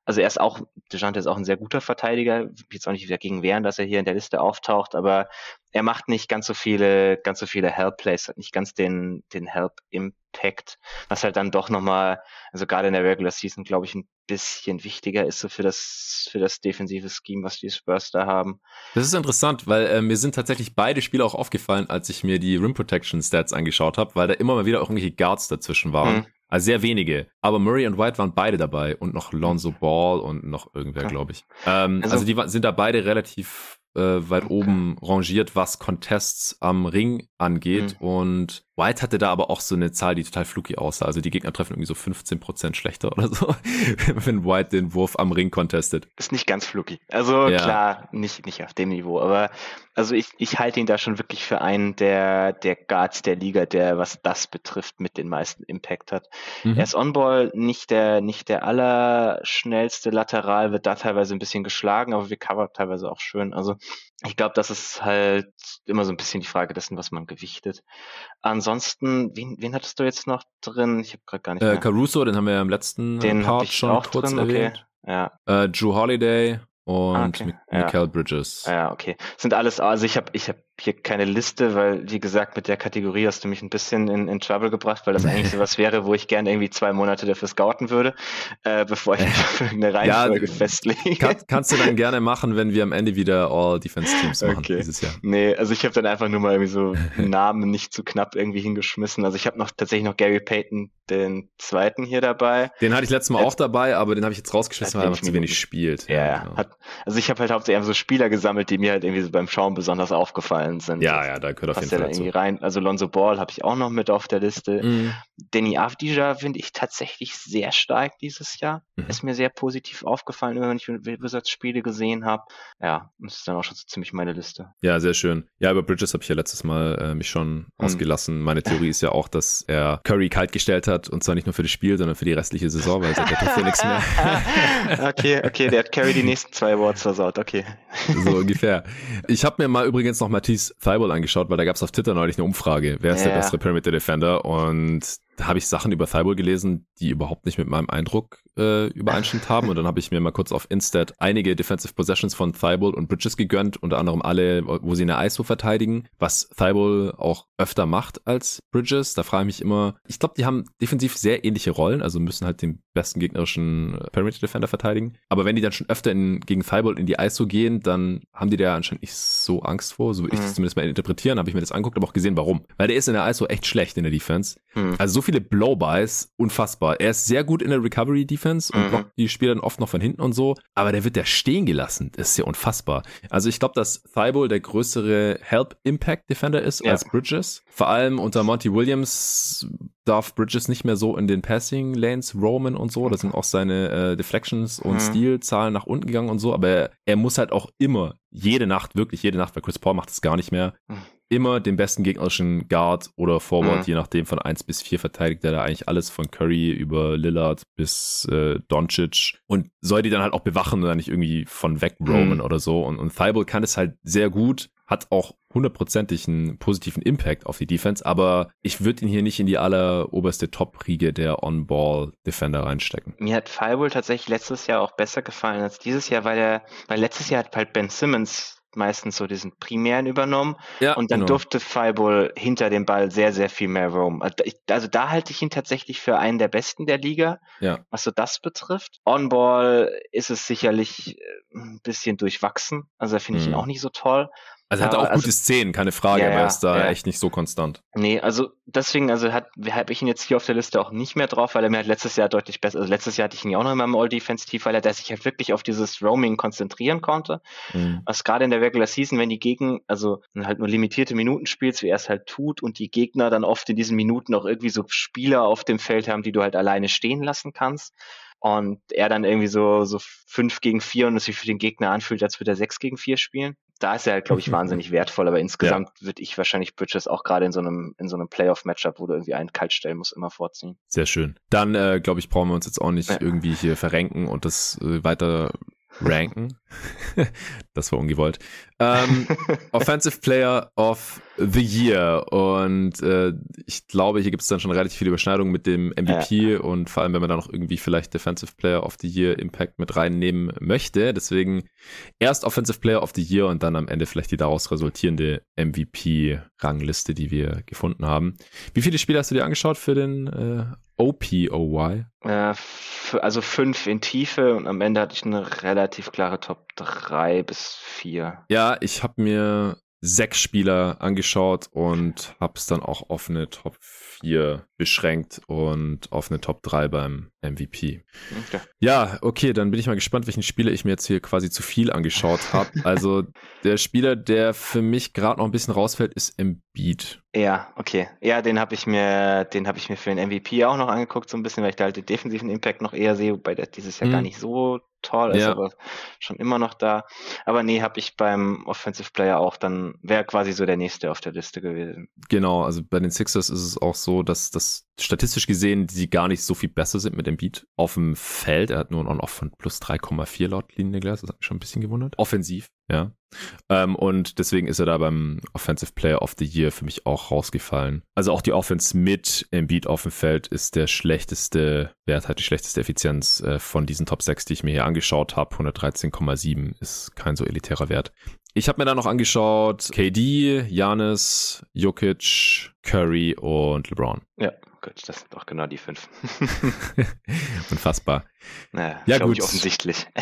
Also er ist auch, Dejante ist auch ein sehr guter Verteidiger. Jetzt auch nicht dagegen wehren, dass er hier in der Liste auftaucht, aber er macht nicht ganz so viele, ganz so viele Help Plays, hat nicht ganz den, den Help Impact, was halt dann doch nochmal, also gerade in der Regular Season, glaube ich, ein bisschen wichtiger ist so für das, für das defensive Scheme, was die Spurs da haben. Das ist interessant, weil äh, mir sind tatsächlich beide Spiele auch aufgefallen, als ich mir die Rim Protection Stats angeschaut habe, weil da immer mal wieder auch irgendwelche Guards dazwischen waren. Mhm. Also sehr wenige. Aber Murray und White waren beide dabei und noch Lonzo Ball und noch irgendwer, glaube ich. Ähm, also, also, die sind da beide relativ äh, weit okay. oben rangiert, was Contests am Ring angeht. Mhm. Und White hatte da aber auch so eine Zahl, die total fluky aussah. Also die Gegner treffen irgendwie so 15% schlechter oder so, <laughs> wenn White den Wurf am Ring contestet. Ist nicht ganz fluky. Also ja. klar, nicht, nicht auf dem Niveau. Aber also ich, ich halte ihn da schon wirklich für einen der, der Guards der Liga, der, was das betrifft, mit den meisten Impact hat. Mhm. Er ist On-Ball nicht der, nicht der allerschnellste Lateral, wird da teilweise ein bisschen geschlagen, aber recovered teilweise auch schön. Also ich glaube, das ist halt immer so ein bisschen die Frage dessen, was man gewichtet. Ansonsten, wen, wen hattest du jetzt noch drin? Ich habe gerade gar nicht. Äh, Caruso, den haben wir ja im letzten den Part schon auch kurz drin, erwähnt. Okay. Ja. Äh, Drew Holiday und ah, okay. Michael ja. Bridges. Ja, okay. Sind alles, also ich habe ich hab hier keine Liste, weil, wie gesagt, mit der Kategorie hast du mich ein bisschen in, in Trouble gebracht, weil das eigentlich sowas wäre, wo ich gerne irgendwie zwei Monate dafür scouten würde, äh, bevor ich <laughs> eine Reihenfolge ja, festlege. Kann, kannst du dann gerne machen, wenn wir am Ende wieder All-Defense-Teams machen okay. dieses Jahr. Nee, also ich habe dann einfach nur mal irgendwie so Namen nicht zu knapp irgendwie hingeschmissen. Also ich habe noch tatsächlich noch Gary Payton, den zweiten hier dabei. Den hatte ich letztes Mal auch dabei, aber den habe ich jetzt rausgeschmissen, weil er noch zu wenig spielt. Ja, ja. Genau. Hat, also ich habe halt hauptsächlich so Spieler gesammelt, die mir halt irgendwie so beim Schauen besonders aufgefallen gefallen sind. Ja, ja, da gehört auf jeden Fall irgendwie rein. Also Lonzo Ball habe ich auch noch mit auf der Liste. Mhm. Danny Avdija finde ich tatsächlich sehr stark dieses Jahr. Mhm. Ist mir sehr positiv aufgefallen, wenn ich Wizards Spiele gesehen habe. Ja, das ist dann auch schon so ziemlich meine Liste. Ja, sehr schön. Ja, über Bridges habe ich ja letztes Mal äh, mich schon mhm. ausgelassen. Meine Theorie ist ja auch, dass er Curry kalt gestellt hat und zwar nicht nur für das Spiel, sondern für die restliche Saison, weil seit der ja nichts mehr. <laughs> okay, okay, der hat Curry die nächsten zwei Awards versaut, okay. so ungefähr. Ich habe mir mal übrigens noch Matisse Thibault angeschaut, weil da gab es auf Twitter neulich eine Umfrage, wer ist ja. der beste Perimeter Defender und da habe ich Sachen über Thibault gelesen, die überhaupt nicht mit meinem Eindruck äh, übereinstimmt haben. Und dann habe ich mir mal kurz auf Instat einige Defensive Possessions von Thibault und Bridges gegönnt, unter anderem alle, wo sie eine ISO verteidigen, was Thibault auch öfter macht als Bridges. Da frage ich mich immer, ich glaube, die haben defensiv sehr ähnliche Rollen, also müssen halt den besten gegnerischen äh, Perimeter Defender verteidigen. Aber wenn die dann schon öfter in, gegen Thibault in die ISO gehen, dann haben die da anscheinend nicht so Angst vor. So würde ich mhm. das zumindest mal interpretieren, habe ich mir das angeguckt, aber auch gesehen, warum. Weil der ist in der ISO echt schlecht in der Defense. Mhm. Also so viele Blow-Bys, unfassbar. Er ist sehr gut in der Recovery-Defense und mhm. blockt die Spieler dann oft noch von hinten und so, aber der wird da stehen gelassen. Das ist ja unfassbar. Also ich glaube, dass Thibault der größere Help-Impact-Defender ist ja. als Bridges. Vor allem unter Monty Williams darf Bridges nicht mehr so in den Passing Lanes roamen und so. Da sind auch seine äh, Deflections und mhm. Steal-Zahlen nach unten gegangen und so. Aber er, er, muss halt auch immer, jede Nacht, wirklich jede Nacht, weil Chris Paul macht es gar nicht mehr, mhm immer den besten gegnerischen Guard oder Forward, mhm. je nachdem von 1 bis 4 verteidigt er da eigentlich alles von Curry über Lillard bis äh, Doncic und soll die dann halt auch bewachen und dann nicht irgendwie von weg roamen mhm. oder so. Und, und Thibault kann es halt sehr gut, hat auch hundertprozentig einen positiven Impact auf die Defense, aber ich würde ihn hier nicht in die alleroberste Top-Riege der On-Ball-Defender reinstecken. Mir hat Firewall tatsächlich letztes Jahr auch besser gefallen als dieses Jahr, weil er, weil letztes Jahr hat halt Ben Simmons meistens so diesen primären übernommen ja, und dann genau. durfte Fireball hinter dem Ball sehr, sehr viel mehr roam. Also, also da halte ich ihn tatsächlich für einen der besten der Liga, ja. was so das betrifft. On-Ball ist es sicherlich äh, ein bisschen durchwachsen, also da finde ich mhm. ihn auch nicht so toll. Also hat er auch also, gute Szenen, keine Frage, ja, aber er ist da ja. echt nicht so konstant. Nee, also deswegen, also hat, habe ich ihn jetzt hier auf der Liste auch nicht mehr drauf, weil er mir halt letztes Jahr deutlich besser, also letztes Jahr hatte ich ihn ja auch noch in meinem All-Defense-Tief, weil er der sich halt wirklich auf dieses Roaming konzentrieren konnte. Mhm. Was gerade in der Regular Season, wenn die Gegner, also halt nur limitierte Minuten spielst, wie er es halt tut, und die Gegner dann oft in diesen Minuten auch irgendwie so Spieler auf dem Feld haben, die du halt alleine stehen lassen kannst und er dann irgendwie so, so fünf gegen vier und es sich für den Gegner anfühlt, als würde er sechs gegen vier spielen. Da ist er halt, glaube ich, <laughs> wahnsinnig wertvoll, aber insgesamt ja. würde ich wahrscheinlich Bridges auch gerade in so einem, in so einem Playoff-Matchup, wo du irgendwie einen kalt stellen musst, immer vorziehen. Sehr schön. Dann, äh, glaube ich, brauchen wir uns jetzt auch nicht ja. irgendwie hier verrenken und das äh, weiter ranken. <laughs> das war ungewollt. Ähm, <laughs> Offensive Player of the Year. Und äh, ich glaube, hier gibt es dann schon relativ viele Überschneidungen mit dem MVP ja. und vor allem, wenn man da noch irgendwie vielleicht Defensive Player of the Year Impact mit reinnehmen möchte. Deswegen erst Offensive Player of the Year und dann am Ende vielleicht die daraus resultierende MVP-Rangliste, die wir gefunden haben. Wie viele Spiele hast du dir angeschaut für den äh, OPOY? Äh, also fünf in Tiefe und am Ende hatte ich eine relativ klare Top 3 bis 4. Ja, ich habe mir sechs Spieler angeschaut und habe es dann auch auf eine Top 4 beschränkt und auf eine Top 3 beim MVP. Okay. Ja, okay, dann bin ich mal gespannt, welchen Spieler ich mir jetzt hier quasi zu viel angeschaut habe. <laughs> Also der Spieler, der für mich gerade noch ein bisschen rausfällt, ist Embiid. Ja, okay. Ja, den habe ich mir, den habe ich mir für den MVP auch noch angeguckt, so ein bisschen, weil ich da halt den defensiven Impact noch eher sehe, wobei der dieses Jahr hm. gar nicht so toll ist, ja. aber schon immer noch da. Aber nee, habe ich beim Offensive Player auch dann, wäre quasi so der nächste auf der Liste gewesen. Genau, also bei den Sixers ist es auch so, dass das statistisch gesehen die gar nicht so viel besser sind mit dem Beat auf dem Feld. Er hat nur ein On-Off von plus 3,4 laut Linienglas, das hat mich schon ein bisschen gewundert. Offensiv, ja. Ähm, und deswegen ist er da beim Offensive Player of the Year für mich auch rausgefallen. Also auch die Offense mit Embiid auf dem Feld ist der schlechteste Wert, hat die schlechteste Effizienz äh, von diesen Top 6, die ich mir hier angeschaut habe. 113,7 ist kein so elitärer Wert. Ich habe mir da noch angeschaut KD, Janis, Jokic, Curry und LeBron. Ja, gut, das sind doch genau die fünf. <laughs> Unfassbar. Naja, ja, gut. Ich offensichtlich. <laughs>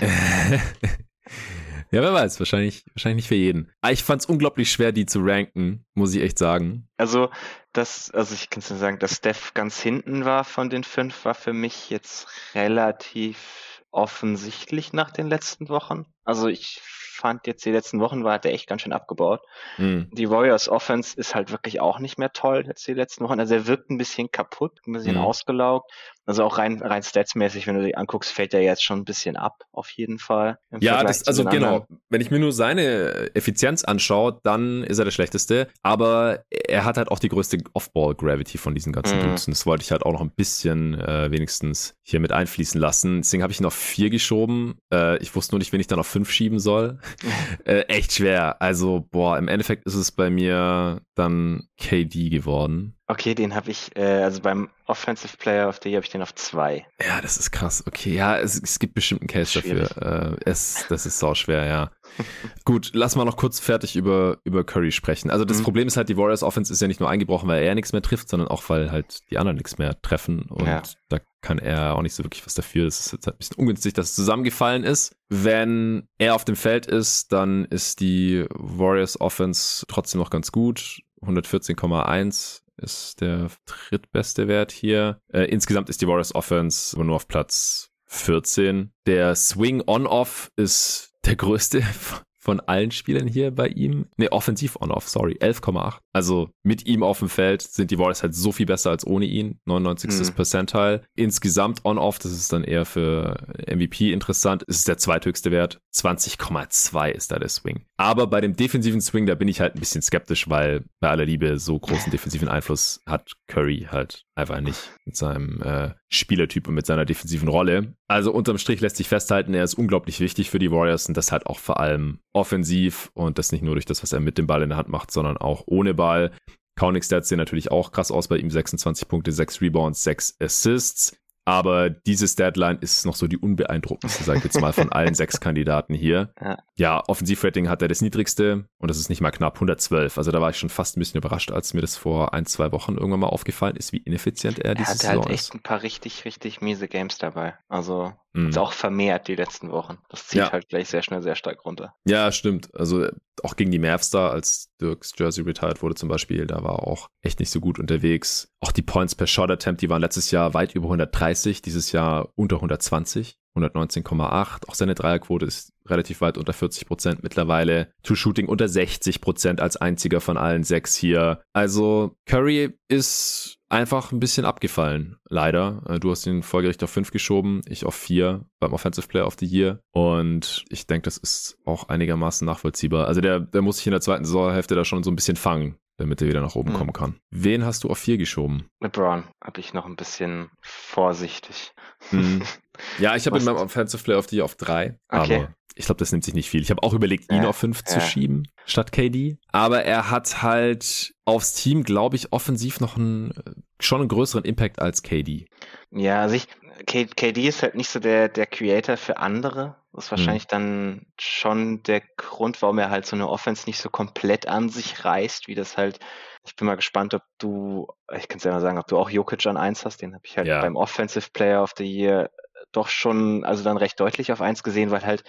<laughs> Ja, wer weiß, wahrscheinlich, wahrscheinlich nicht für jeden. Aber ich fand es unglaublich schwer, die zu ranken, muss ich echt sagen. Also, das, also ich kann es nur sagen, dass Steph ganz hinten war von den fünf, war für mich jetzt relativ offensichtlich nach den letzten Wochen. Also ich fand jetzt die letzten Wochen war, hat er echt ganz schön abgebaut. Mhm. Die Warriors Offense ist halt wirklich auch nicht mehr toll jetzt die letzten Wochen. Also er wirkt ein bisschen kaputt, ein bisschen mhm. ausgelaugt. Also auch rein, rein statsmäßig, wenn du die anguckst, fällt er jetzt schon ein bisschen ab, auf jeden Fall. Ja, das, also genau. Anderen. Wenn ich mir nur seine Effizienz anschaue, dann ist er der schlechteste. Aber er hat halt auch die größte Off-Ball-Gravity von diesen ganzen mhm. Dudes. Und das wollte ich halt auch noch ein bisschen äh, wenigstens hier mit einfließen lassen. Deswegen habe ich ihn auf vier geschoben. Äh, ich wusste nur nicht, wen ich dann auf fünf schieben soll. <laughs> äh, echt schwer. Also, boah, im Endeffekt ist es bei mir dann KD geworden. Okay, den habe ich, äh, also beim Offensive Player of the Year habe ich den auf zwei. Ja, das ist krass. Okay, ja, es, es gibt bestimmt einen Case Schwierig. dafür. Äh, es, das ist sau schwer, ja. <laughs> Gut, lass mal noch kurz fertig über, über Curry sprechen. Also das mhm. Problem ist halt, die Warriors Offense ist ja nicht nur eingebrochen, weil er nichts mehr trifft, sondern auch, weil halt die anderen nichts mehr treffen. Und ja. da kann er auch nicht so wirklich was dafür. Es ist jetzt halt ein bisschen ungünstig, dass es zusammengefallen ist. Wenn er auf dem Feld ist, dann ist die Warriors Offense trotzdem noch ganz gut. 114,1 ist der drittbeste Wert hier. Äh, insgesamt ist die Warriors Offense nur auf Platz 14. Der Swing On-Off ist der größte <laughs> von allen Spielern hier bei ihm. Ne, offensiv on-off, sorry, 11,8. Also mit ihm auf dem Feld sind die Warriors halt so viel besser als ohne ihn. 99. Mhm. Percentile. Insgesamt on-off, das ist dann eher für MVP interessant, ist der zweithöchste Wert. 20,2 ist da der Swing. Aber bei dem defensiven Swing, da bin ich halt ein bisschen skeptisch, weil bei aller Liebe so großen defensiven Einfluss hat Curry halt einfach nicht mit seinem äh, Spielertyp und mit seiner defensiven Rolle. Also unterm Strich lässt sich festhalten, er ist unglaublich wichtig für die Warriors und das halt auch vor allem offensiv und das nicht nur durch das, was er mit dem Ball in der Hand macht, sondern auch ohne Ball. Counting Stats sehen natürlich auch krass aus bei ihm. 26 Punkte, 6 Rebounds, 6 Assists. Aber dieses Deadline ist noch so die unbeeindruckendste, sag ich jetzt mal, von allen <laughs> sechs Kandidaten hier. Ja, ja Offensivrating hat er das niedrigste und das ist nicht mal knapp 112. Also da war ich schon fast ein bisschen überrascht, als mir das vor ein, zwei Wochen irgendwann mal aufgefallen ist, wie ineffizient er, er diese Saison ist. Er hat halt echt ein paar richtig, richtig miese Games dabei. Also mhm. ist auch vermehrt die letzten Wochen. Das zieht ja. halt gleich sehr schnell sehr stark runter. Ja, stimmt. Also auch gegen die Mavs da, als Dirks Jersey retired wurde zum Beispiel, da war auch echt nicht so gut unterwegs. Auch die Points per Shot Attempt, die waren letztes Jahr weit über 130, dieses Jahr unter 120. 119,8. Auch seine Dreierquote ist relativ weit unter 40 Prozent mittlerweile. True Shooting unter 60 Prozent als einziger von allen sechs hier. Also Curry ist einfach ein bisschen abgefallen, leider. Äh, du hast ihn folgerichtig auf 5 geschoben, ich auf 4 beim Offensive Player of the Year. Und ich denke, das ist auch einigermaßen nachvollziehbar. Also der, der muss sich in der zweiten Saisonhälfte da schon so ein bisschen fangen, damit er wieder nach oben mhm. kommen kann. Wen hast du auf 4 geschoben? LeBron habe ich noch ein bisschen vorsichtig. Mhm. <laughs> Ja, ich habe ihn beim Offensive Player of the Year auf 3. Okay. Aber ich glaube, das nimmt sich nicht viel. Ich habe auch überlegt, ihn ja, auf 5 ja. zu schieben statt KD. Aber er hat halt aufs Team, glaube ich, offensiv noch einen, schon einen größeren Impact als KD. Ja, also ich, KD ist halt nicht so der, der Creator für andere. Das ist hm. wahrscheinlich hm. dann schon der Grund, warum er halt so eine Offense nicht so komplett an sich reißt, wie das halt ich bin mal gespannt, ob du, ich kann es ja mal sagen, ob du auch Jokic an 1 hast. Den habe ich halt ja. beim Offensive Player of the Year doch schon, also dann recht deutlich auf 1 gesehen, weil halt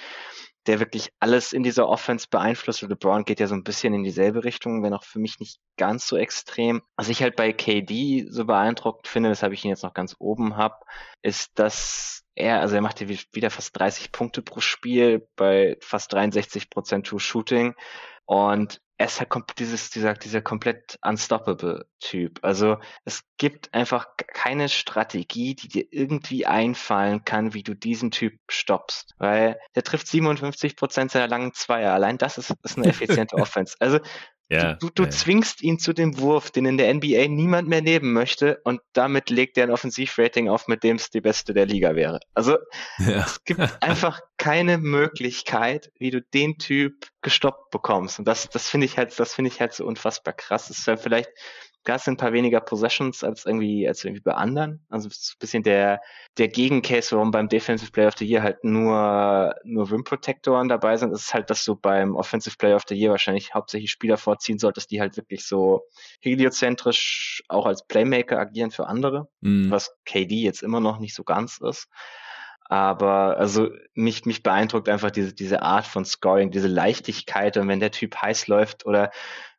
der wirklich alles in dieser Offense beeinflusst. Und LeBron geht ja so ein bisschen in dieselbe Richtung, wenn auch für mich nicht ganz so extrem. Was ich halt bei KD so beeindruckt finde, weshalb ich ihn jetzt noch ganz oben habe, ist, dass er, also er macht ja wieder fast 30 Punkte pro Spiel bei fast 63 Prozent True Shooting. Und er ist halt dieses, dieser, dieser komplett unstoppable Typ. Also es gibt einfach keine Strategie, die dir irgendwie einfallen kann, wie du diesen Typ stoppst. Weil der trifft 57 Prozent seiner langen Zweier. Allein das ist, ist eine <laughs> effiziente Offense. Also ja, du, du, du ja. zwingst ihn zu dem Wurf, den in der NBA niemand mehr nehmen möchte, und damit legt er ein Offensivrating auf, mit dem es die beste der Liga wäre. Also <laughs> ja. es gibt einfach keine Möglichkeit, wie du den Typ gestoppt bekommst. Und das, das finde ich halt, das finde ich halt so unfassbar krass. Das ist ja vielleicht Sind ein paar weniger Possessions als irgendwie, als irgendwie bei anderen. Also ein bisschen der, der Gegencase, warum beim Defensive Player of the Year halt nur, nur Rim Protectoren dabei sind, ist halt, dass du beim Offensive Player of the Year wahrscheinlich hauptsächlich Spieler vorziehen solltest, die halt wirklich so heliozentrisch auch als Playmaker agieren für andere, mhm. was KD jetzt immer noch nicht so ganz ist. Aber also mich, mich beeindruckt einfach diese, diese Art von Scoring, diese Leichtigkeit und wenn der Typ heiß läuft oder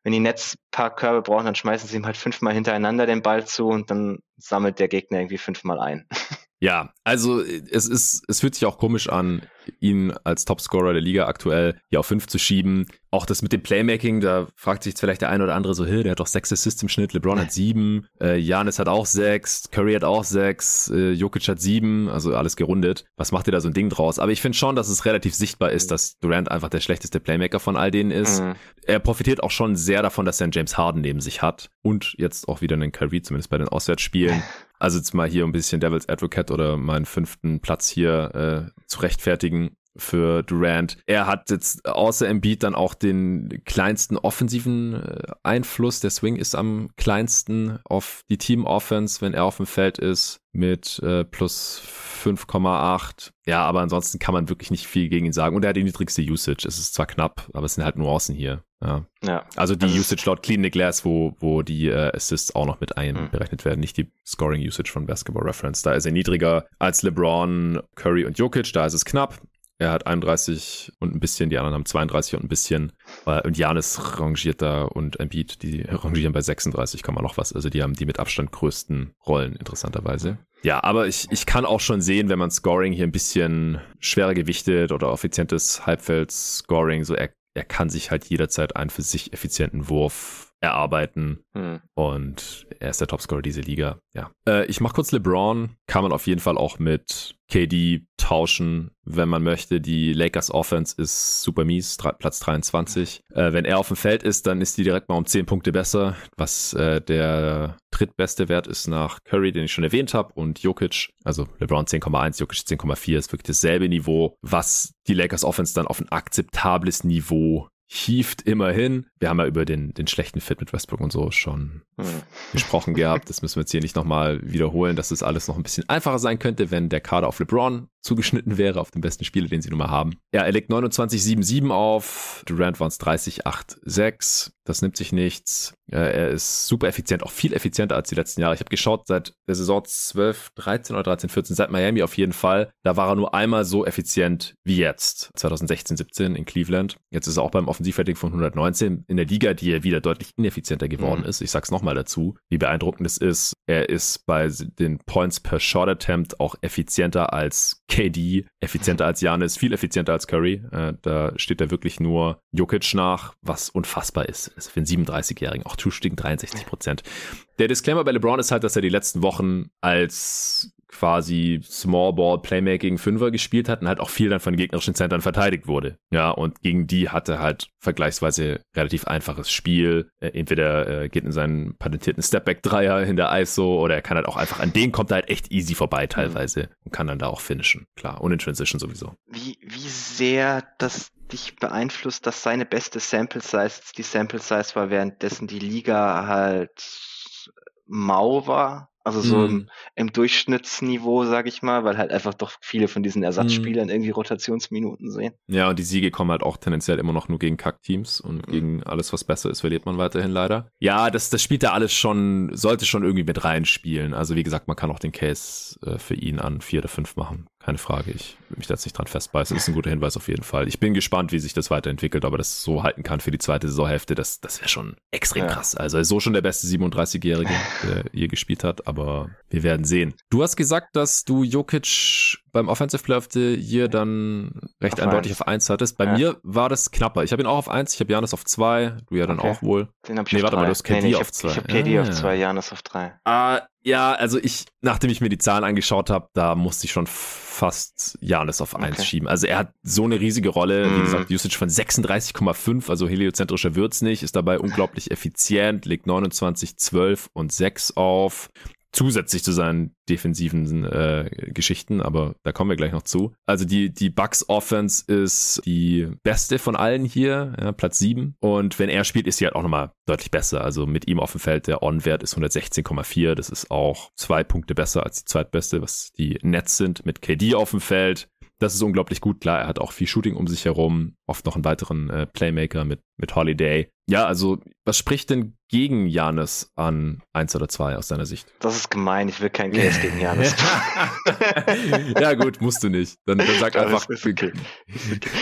wenn die Netz paar Körbe brauchen, dann schmeißen sie ihm halt fünfmal hintereinander den Ball zu und dann sammelt der Gegner irgendwie fünfmal ein. <laughs> Ja, also es ist, es fühlt sich auch komisch an, ihn als Topscorer der Liga aktuell hier auf fünf zu schieben. Auch das mit dem Playmaking, da fragt sich jetzt vielleicht der eine oder andere so, hey, der hat doch sechs Assists im Schnitt, LeBron hat sieben, äh, Janis hat auch sechs, Curry hat auch sechs, äh, Jokic hat sieben, also alles gerundet. Was macht ihr da so ein Ding draus? Aber ich finde schon, dass es relativ sichtbar ist, dass Durant einfach der schlechteste Playmaker von all denen ist. Mhm. Er profitiert auch schon sehr davon, dass er einen James Harden neben sich hat und jetzt auch wieder einen Curry, zumindest bei den Auswärtsspielen. <laughs> Also jetzt mal hier ein bisschen Devil's Advocate oder meinen fünften Platz hier äh, zu rechtfertigen für Durant. Er hat jetzt außer Embiid dann auch den kleinsten offensiven äh, Einfluss. Der Swing ist am kleinsten auf die Team-Offense, wenn er auf dem Feld ist, mit äh, plus 5,8. Ja, aber ansonsten kann man wirklich nicht viel gegen ihn sagen. Und er hat die niedrigste Usage. Es ist zwar knapp, aber es sind halt Nuancen hier. Ja. ja. Also die also Usage laut Clean the Glass, wo, wo die äh, Assists auch noch mit einberechnet mhm. werden, nicht die Scoring Usage von Basketball Reference. Da ist er niedriger als LeBron, Curry und Jokic, da ist es knapp. Er hat 31 und ein bisschen, die anderen haben 32 und ein bisschen. Und Janis rangiert da und Embiid, die rangieren bei 36, kann man noch was. Also die haben die mit Abstand größten Rollen, interessanterweise. Ja, aber ich, ich kann auch schon sehen, wenn man Scoring hier ein bisschen schwerer gewichtet oder effizientes Halbfeld-Scoring, so er kann sich halt jederzeit einen für sich effizienten Wurf erarbeiten. Hm. Und er ist der Topscorer dieser Liga. Ja. Äh, ich mach kurz LeBron. Kann man auf jeden Fall auch mit KD tauschen, wenn man möchte. Die Lakers Offense ist super mies, Platz 23. Äh, wenn er auf dem Feld ist, dann ist die direkt mal um 10 Punkte besser, was äh, der drittbeste Wert ist nach Curry, den ich schon erwähnt habe, und Jokic. Also LeBron 10,1, Jokic 10,4 ist wirklich dasselbe Niveau, was die Lakers Offense dann auf ein akzeptables Niveau hieft immerhin. Wir haben ja über den, den schlechten Fit mit Westbrook und so schon hm. gesprochen gehabt. Das müssen wir jetzt hier nicht nochmal wiederholen, dass das alles noch ein bisschen einfacher sein könnte, wenn der Kader auf LeBron zugeschnitten wäre, auf den besten Spieler, den sie nun mal haben. Ja, er legt 29,77 auf. Durant waren es 30,86. Das nimmt sich nichts. Er ist super effizient, auch viel effizienter als die letzten Jahre. Ich habe geschaut, seit der Saison 12, 13 oder 13, 14, seit Miami auf jeden Fall. Da war er nur einmal so effizient wie jetzt. 2016, 17 in Cleveland. Jetzt ist er auch beim Offensivrating von 119 in der Liga, die er wieder deutlich ineffizienter geworden mhm. ist. Ich sag's nochmal dazu, wie beeindruckend es ist. Er ist bei den Points per Shot Attempt auch effizienter als KD, effizienter als Janis, viel effizienter als Curry. Äh, da steht er wirklich nur Jokic nach, was unfassbar ist. Also für einen 37-Jährigen auch True 63 Prozent. Der Disclaimer bei LeBron ist halt, dass er die letzten Wochen als quasi Small Ball Playmaking Fünfer gespielt hat und halt auch viel dann von gegnerischen Centern verteidigt wurde. Ja, und gegen die hatte halt vergleichsweise relativ einfaches Spiel. Äh, entweder äh, geht in seinen patentierten Stepback Dreier in der ISO oder er kann halt auch einfach an den kommt er halt echt easy vorbei mhm. teilweise und kann dann da auch finishen. Klar, und in Transition sowieso. Wie, wie sehr das dich beeinflusst, dass seine beste Sample Size die Sample Size war, währenddessen die Liga halt mau war? Also so im, mhm. im Durchschnittsniveau, sag ich mal, weil halt einfach doch viele von diesen Ersatzspielern mhm. irgendwie Rotationsminuten sehen. Ja, und die Siege kommen halt auch tendenziell immer noch nur gegen Kackteams und mhm. gegen alles, was besser ist, verliert man weiterhin leider. Ja, das, das spielt da alles schon, sollte schon irgendwie mit reinspielen. Also wie gesagt, man kann auch den Case äh, für ihn an vier oder fünf machen keine Frage. Ich will mich da jetzt nicht dran festbeißen. Das ist ein guter Hinweis auf jeden Fall. Ich bin gespannt, wie sich das weiterentwickelt, aber das so halten kann für die zweite Saisonhälfte, das, das wäre schon extrem ja. krass. Also so schon der beste 37-Jährige, der hier gespielt hat, aber wir werden sehen. Du hast gesagt, dass du Jokic beim Offensive Player of the Year dann recht auf eindeutig eins. auf 1 hattest. Bei ja. mir war das knapper. Ich habe ihn auch auf 1, ich habe Janis auf 2, du ja dann okay. auch wohl. Den habe ich nee, auf warte drei. mal, du hast KD nee, nee, auf 2. Ich habe hab KD ah. auf 2, Janis auf 3. Ah, ja, also ich, nachdem ich mir die Zahlen angeschaut habe, da musste ich schon fast Janis auf 1 okay. schieben. Also er hat so eine riesige Rolle, mm. wie mhm. gesagt, Usage von 36,5, also heliozentrischer wird's nicht, ist dabei unglaublich effizient, legt 29, 12 und 6 auf zusätzlich zu seinen defensiven äh, Geschichten, aber da kommen wir gleich noch zu. Also die, die Bucks Offense ist die beste von allen hier, ja, Platz 7. Und wenn er spielt, ist sie halt auch nochmal deutlich besser. Also mit ihm auf dem Feld, der On-Wert ist 116,4. Das ist auch zwei Punkte besser als die zweitbeste, was die Nets sind. Mit KD auf dem Feld das ist unglaublich gut. Klar, er hat auch viel Shooting um sich herum, oft noch einen weiteren äh, Playmaker mit, mit Holiday. Ja, also was spricht denn gegen Janis an eins oder zwei aus deiner Sicht? Das ist gemein, ich will kein Case <laughs> gegen Janis. <laughs> ja gut, musst du nicht. Dann, dann sag einfach. Okay.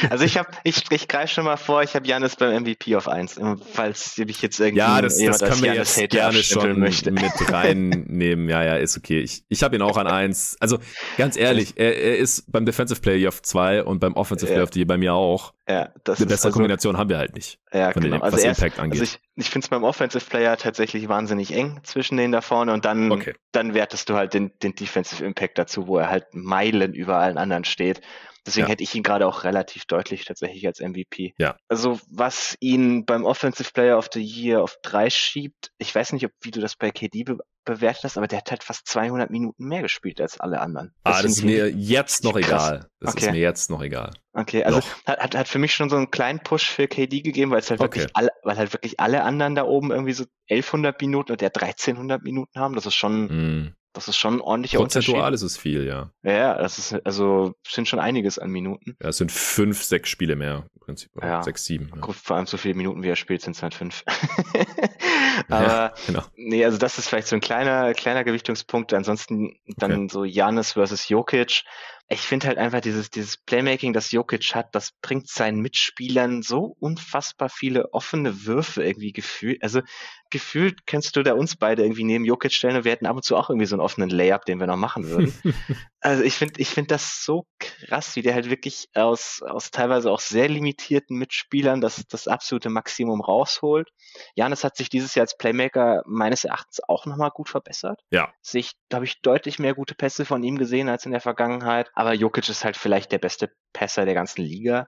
Also ich habe, ich, ich greife schon mal vor, ich habe Janis beim MVP auf eins, falls ich jetzt irgendwie Ja, das, das können wir jetzt gerne schon möchte. mit <laughs> reinnehmen. Ja, ja, ist okay. Ich, ich habe ihn auch an eins. Also ganz ehrlich, er, er ist beim Defensive Player auf zwei und beim Offensive Player auf die bei mir auch. Ja, das Eine bessere also, Kombination haben wir halt nicht. Ja, genau. Den, also, erst, also ich, ich finde es beim Offensive Player tatsächlich wahnsinnig eng zwischen denen da vorne und dann, okay. dann wertest du halt den, den Defensive Impact dazu, wo er halt Meilen über allen anderen steht. Deswegen ja. hätte ich ihn gerade auch relativ deutlich tatsächlich als MVP. Ja. Also was ihn beim Offensive Player of the Year auf drei schiebt, ich weiß nicht, ob wie du das bei KD be bewertet hast, aber der hat halt fast 200 Minuten mehr gespielt als alle anderen. Ah, das ist mir jetzt noch egal. Das okay. ist mir jetzt noch egal. Okay, also hat, hat, hat für mich schon so einen kleinen Push für KD gegeben, weil es halt okay. wirklich alle, weil halt wirklich alle anderen da oben irgendwie so 1100 Minuten und der 1300 Minuten haben. Das ist schon, mm. Das ist schon ein ordentlicher Prozentual ist es viel, ja. Ja, das ist, also, sind schon einiges an Minuten. Ja, es sind fünf, sechs Spiele mehr, im Prinzip. Ja. Sechs, sieben. Ja. Vor allem so viele Minuten, wie er spielt, sind es halt fünf. <laughs> Aber, ja, genau. nee, also das ist vielleicht so ein kleiner, kleiner Gewichtungspunkt. Ansonsten dann okay. so Janis versus Jokic. Ich finde halt einfach dieses, dieses Playmaking, das Jokic hat, das bringt seinen Mitspielern so unfassbar viele offene Würfe irgendwie gefühlt. Also gefühlt könntest du da uns beide irgendwie neben Jokic stellen und wir hätten ab und zu auch irgendwie so einen offenen Layup, den wir noch machen würden. <laughs> also ich finde, ich finde das so krass, wie der halt wirklich aus, aus teilweise auch sehr limitierten Mitspielern das, das absolute Maximum rausholt. Janis hat sich dieses Jahr als Playmaker meines Erachtens auch nochmal gut verbessert. Ja. Sich, da habe ich deutlich mehr gute Pässe von ihm gesehen als in der Vergangenheit. Aber Jokic ist halt vielleicht der beste Passer der ganzen Liga.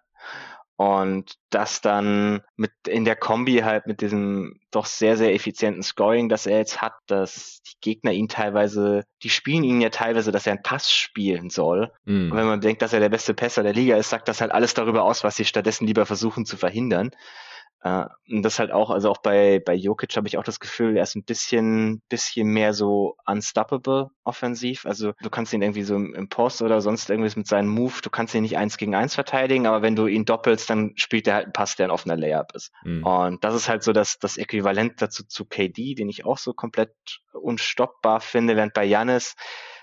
Und das dann mit in der Kombi halt mit diesem doch sehr, sehr effizienten Scoring, das er jetzt hat, dass die Gegner ihn teilweise, die spielen ihn ja teilweise, dass er einen Pass spielen soll. Mm. Und wenn man denkt, dass er der beste Passer der Liga ist, sagt das halt alles darüber aus, was sie stattdessen lieber versuchen zu verhindern. Uh, und das halt auch, also auch bei, bei Jokic habe ich auch das Gefühl, er ist ein bisschen, bisschen mehr so unstoppable offensiv. Also du kannst ihn irgendwie so im, im Post oder sonst irgendwas mit seinem Move, du kannst ihn nicht eins gegen eins verteidigen, aber wenn du ihn doppelst, dann spielt er halt einen Pass, der ein offener Layup ist. Mhm. Und das ist halt so das, das Äquivalent dazu zu KD, den ich auch so komplett unstoppbar finde, während bei Janis,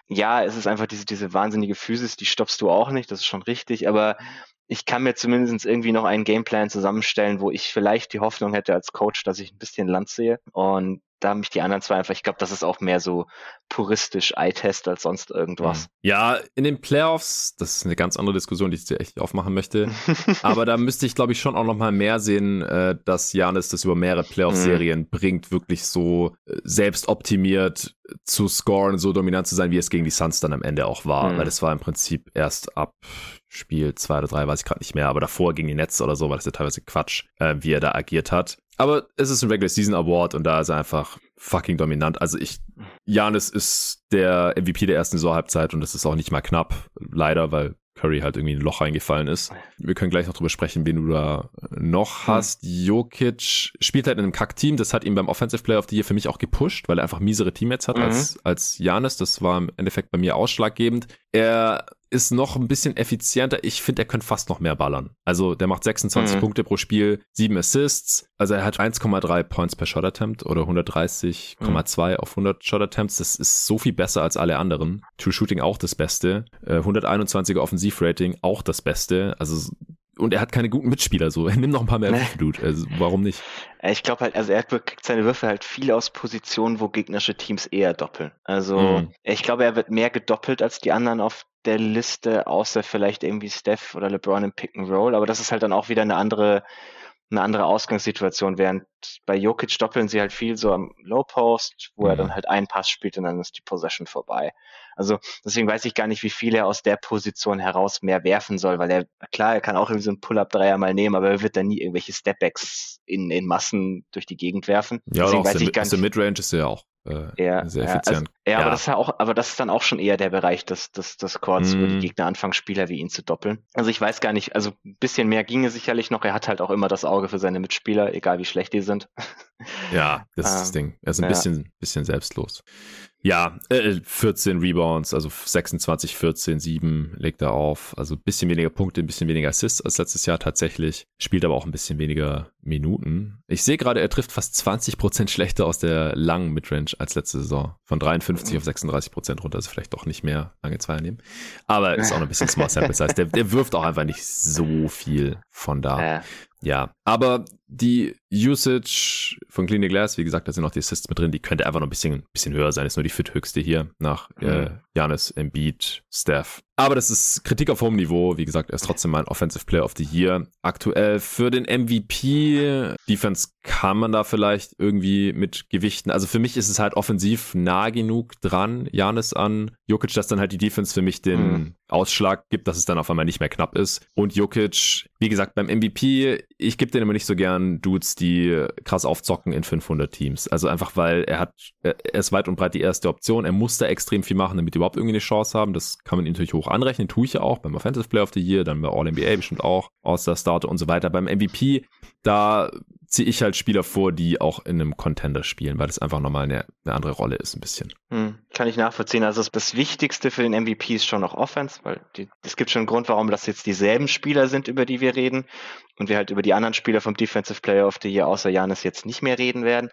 ja, es ist einfach diese, diese wahnsinnige Physis, die stoppst du auch nicht, das ist schon richtig, aber ich kann mir zumindest irgendwie noch einen Gameplan zusammenstellen, wo ich vielleicht die Hoffnung hätte als Coach, dass ich ein bisschen Land sehe. Und da haben mich die anderen zwei einfach, ich glaube, das ist auch mehr so puristisch Eye-Test als sonst irgendwas. Mhm. Ja, in den Playoffs, das ist eine ganz andere Diskussion, die ich dir echt aufmachen möchte. <laughs> Aber da müsste ich, glaube ich, schon auch noch mal mehr sehen, äh, dass Janis das über mehrere Playoff-Serien mhm. bringt, wirklich so äh, selbst optimiert zu scoren, so dominant zu sein, wie es gegen die Suns dann am Ende auch war. Mhm. Weil das war im Prinzip erst ab Spiel zwei oder drei, weiß ich gerade nicht mehr, aber davor gegen die Netz oder so, war das ja teilweise Quatsch, äh, wie er da agiert hat. Aber es ist ein Regular Season Award und da ist er einfach fucking dominant. Also ich, Janis ist der MVP der ersten Saisonhalbzeit und das ist auch nicht mal knapp, leider, weil Curry halt irgendwie in ein Loch reingefallen ist. Wir können gleich noch drüber sprechen, wen du da noch hm. hast. Jokic spielt halt in einem Kack-Team. Das hat ihn beim Offensive Player of the Year für mich auch gepusht, weil er einfach miesere Teammates hat mhm. als, als Janis. Das war im Endeffekt bei mir ausschlaggebend. Er ist noch ein bisschen effizienter. Ich finde, er könnte fast noch mehr ballern. Also der macht 26 mhm. Punkte pro Spiel, 7 Assists. Also er hat 1,3 Points per Shot Attempt oder 130,2 mhm. auf 100 Shot Attempts. Das ist so viel besser als alle anderen. True Shooting auch das Beste. Äh, 121er Offensivrating auch das Beste. Also und er hat keine guten Mitspieler, so. <laughs> Nimm noch ein paar mehr Würfe, Dude. Also, warum nicht? Ich glaube halt, also er kriegt seine Würfe halt viel aus Positionen, wo gegnerische Teams eher doppeln. Also, mhm. ich glaube, er wird mehr gedoppelt als die anderen auf der Liste, außer vielleicht irgendwie Steph oder LeBron im Pick and Roll. Aber das ist halt dann auch wieder eine andere, eine andere Ausgangssituation, während bei Jokic doppeln sie halt viel so am Low Post, wo mhm. er dann halt einen Pass spielt und dann ist die Possession vorbei. Also deswegen weiß ich gar nicht, wie viel er aus der Position heraus mehr werfen soll, weil er, klar, er kann auch irgendwie so einen Pull-Up-Dreier mal nehmen, aber er wird dann nie irgendwelche Stepbacks in, in Massen durch die Gegend werfen. Ja, deswegen weiß ich gar nicht. aus der Midrange ist er ja auch äh, ja, sehr effizient. Ja, also, ja, aber das ist ja auch, aber das ist dann auch schon eher der Bereich des, des, des Chords, mm. wo die mhm. Gegner anfangen, Spieler wie ihn zu doppeln. Also ich weiß gar nicht, also ein bisschen mehr ginge sicherlich noch. Er hat halt auch immer das Auge für seine Mitspieler, egal wie schlecht die sind. Ja, <laughs> das ist das ähm, Ding. Er ist ein ja. bisschen, bisschen selbstlos. Ja, äh, 14 Rebounds, also 26, 14, 7 legt er auf. Also ein bisschen weniger Punkte, ein bisschen weniger Assists als letztes Jahr tatsächlich. Spielt aber auch ein bisschen weniger Minuten. Ich sehe gerade, er trifft fast 20 Prozent schlechter aus der langen Midrange als letzte Saison. Von 53 mhm. auf 36 Prozent runter, also vielleicht doch nicht mehr lange Zweier nehmen. Aber ist auch noch ein bisschen <laughs> Small Sample Size. Der, der wirft auch einfach nicht so viel von da. Ja, aber die Usage von Clean Glass, wie gesagt, da sind noch die Assists mit drin, die könnte einfach noch ein bisschen, bisschen höher sein. Ist nur die fit höchste hier nach äh, Janis, Embiid, Steph. Aber das ist Kritik auf hohem Niveau. Wie gesagt, er ist trotzdem mein Offensive Player of the Year. Aktuell für den MVP. Defense kann man da vielleicht irgendwie mit gewichten. Also für mich ist es halt offensiv nah genug dran, Janis an Jokic, dass dann halt die Defense für mich den mhm. Ausschlag gibt, dass es dann auf einmal nicht mehr knapp ist. Und Jokic, wie gesagt, beim MVP, ich gebe den immer nicht so gern Dudes, die krass aufzocken in 500 Teams. Also einfach, weil er hat, er ist weit und breit die erste Option. Er muss da extrem viel machen, damit die überhaupt irgendwie eine Chance haben. Das kann man ihm natürlich hoch anrechnen, tue ich ja auch beim Offensive Player of the Year, dann bei All-NBA bestimmt auch, der Starter und so weiter. Beim MVP, da ziehe ich halt Spieler vor, die auch in einem Contender spielen, weil das einfach nochmal eine, eine andere Rolle ist, ein bisschen. Hm, kann ich nachvollziehen. Also das Wichtigste für den MVP ist schon noch Offense, weil es gibt schon einen Grund, warum das jetzt dieselben Spieler sind, über die wir reden. und wir halt über die anderen Spieler vom Defensive Player of the Year außer Janis jetzt nicht mehr reden werden.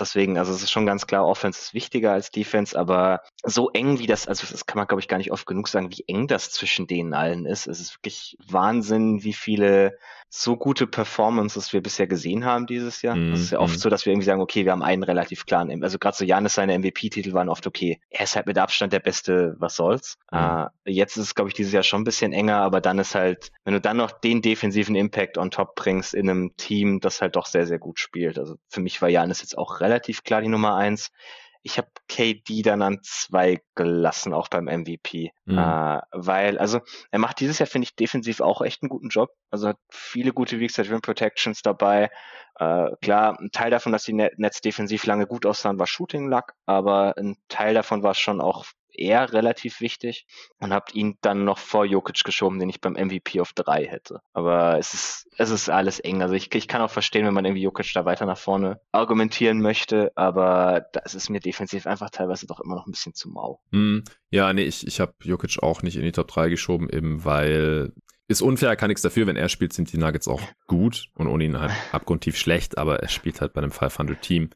Deswegen, also es ist schon ganz klar, Offense ist wichtiger als Defense, aber so eng wie das, also das kann man glaube ich gar nicht oft genug sagen, wie eng das zwischen denen allen ist. Es ist wirklich Wahnsinn, wie viele so gute Performances wir bisher gesehen haben dieses Jahr. Mm, es ist ja oft mm. so, dass wir irgendwie sagen, okay, wir haben einen relativ klaren, also gerade so Janis seine MVP-Titel waren oft okay. Er ist halt mit Abstand der Beste, was soll's. Mm. Uh, jetzt ist es, glaube ich, dieses Jahr schon ein bisschen enger, aber dann ist halt, wenn du dann noch den defensiven Impact on top bringst in einem Team, das halt doch sehr, sehr gut spielt. Also für mich war Janis jetzt auch relativ klar die Nummer eins. Ich habe KD dann an zwei gelassen, auch beim MVP. Mhm. Äh, weil, also er macht dieses Jahr, finde ich, defensiv auch echt einen guten Job. Also hat viele gute Weak Side Rim Protections dabei. Äh, klar, ein Teil davon, dass die Nets defensiv lange gut aussahen, war Shooting Luck, aber ein Teil davon war schon auch eher relativ wichtig und habt ihn dann noch vor Jokic geschoben, den ich beim MVP auf drei hätte. Aber es ist, es ist alles eng. Also ich, ich kann auch verstehen, wenn man irgendwie Jokic da weiter nach vorne argumentieren möchte, aber das ist mir defensiv einfach teilweise doch immer noch ein bisschen zu mau. Mm, ja, nee, ich, ich habe Jokic auch nicht in die Top 3 geschoben, eben weil ist unfair, kann nichts dafür. Wenn er spielt, sind die Nuggets auch gut und ohne ihn halt abgrundtief schlecht, aber er spielt halt bei einem 500-Team.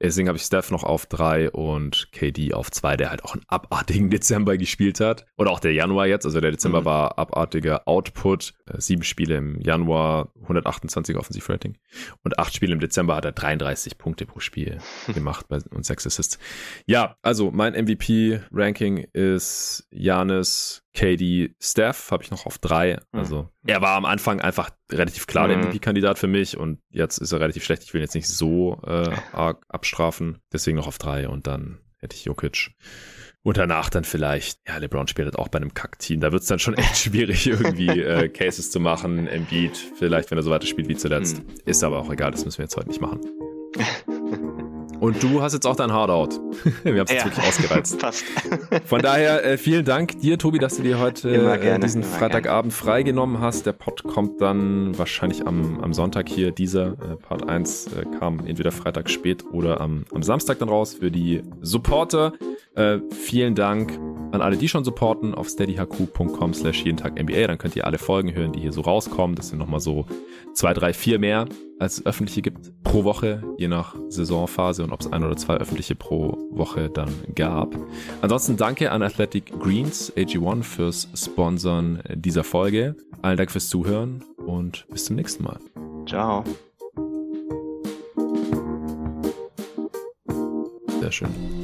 Deswegen habe ich Steph noch auf drei und KD auf zwei, der halt auch einen abartigen Dezember gespielt hat. Oder auch der Januar jetzt. Also der Dezember mhm. war abartiger Output. Äh, sieben Spiele im Januar, 128 Offensivrating. Und acht Spiele im Dezember hat er 33 Punkte pro Spiel gemacht und sechs Assists. Ja, also mein MVP-Ranking ist Janis, KD, Steph habe ich noch auf drei. Mhm. Also er war am Anfang einfach relativ klar der mhm. MVP-Kandidat für mich und jetzt ist er relativ schlecht. Ich will ihn jetzt nicht so äh, arg abstrafen. Deswegen noch auf drei und dann hätte ich Jokic. Und danach dann vielleicht, ja, LeBron spielt halt auch bei einem Kack-Team. Da wird es dann schon echt <laughs> schwierig, irgendwie äh, Cases zu machen. Embiid, vielleicht, wenn er so weiter spielt wie zuletzt. Mhm. Ist aber auch egal, das müssen wir jetzt heute nicht machen. <laughs> Und du hast jetzt auch dein Hardout. <laughs> Wir haben es ja. wirklich ausgereizt. <laughs> Passt. Von daher äh, vielen Dank dir, Tobi, dass du dir heute äh, diesen Freitagabend freigenommen hast. Der Pod kommt dann wahrscheinlich am, am Sonntag hier. Dieser äh, Part 1 äh, kam entweder Freitag spät oder am, am Samstag dann raus für die Supporter. Äh, vielen Dank an alle, die schon supporten auf steadyhq.com slash jeden Tag NBA. Dann könnt ihr alle Folgen hören, die hier so rauskommen. Das sind nochmal so zwei, drei, vier mehr, als es öffentliche gibt pro Woche, je nach Saisonphase und ob es ein oder zwei öffentliche pro Woche dann gab. Ansonsten danke an Athletic Greens AG1 fürs Sponsern dieser Folge. Allen Dank fürs Zuhören und bis zum nächsten Mal. Ciao. Sehr schön.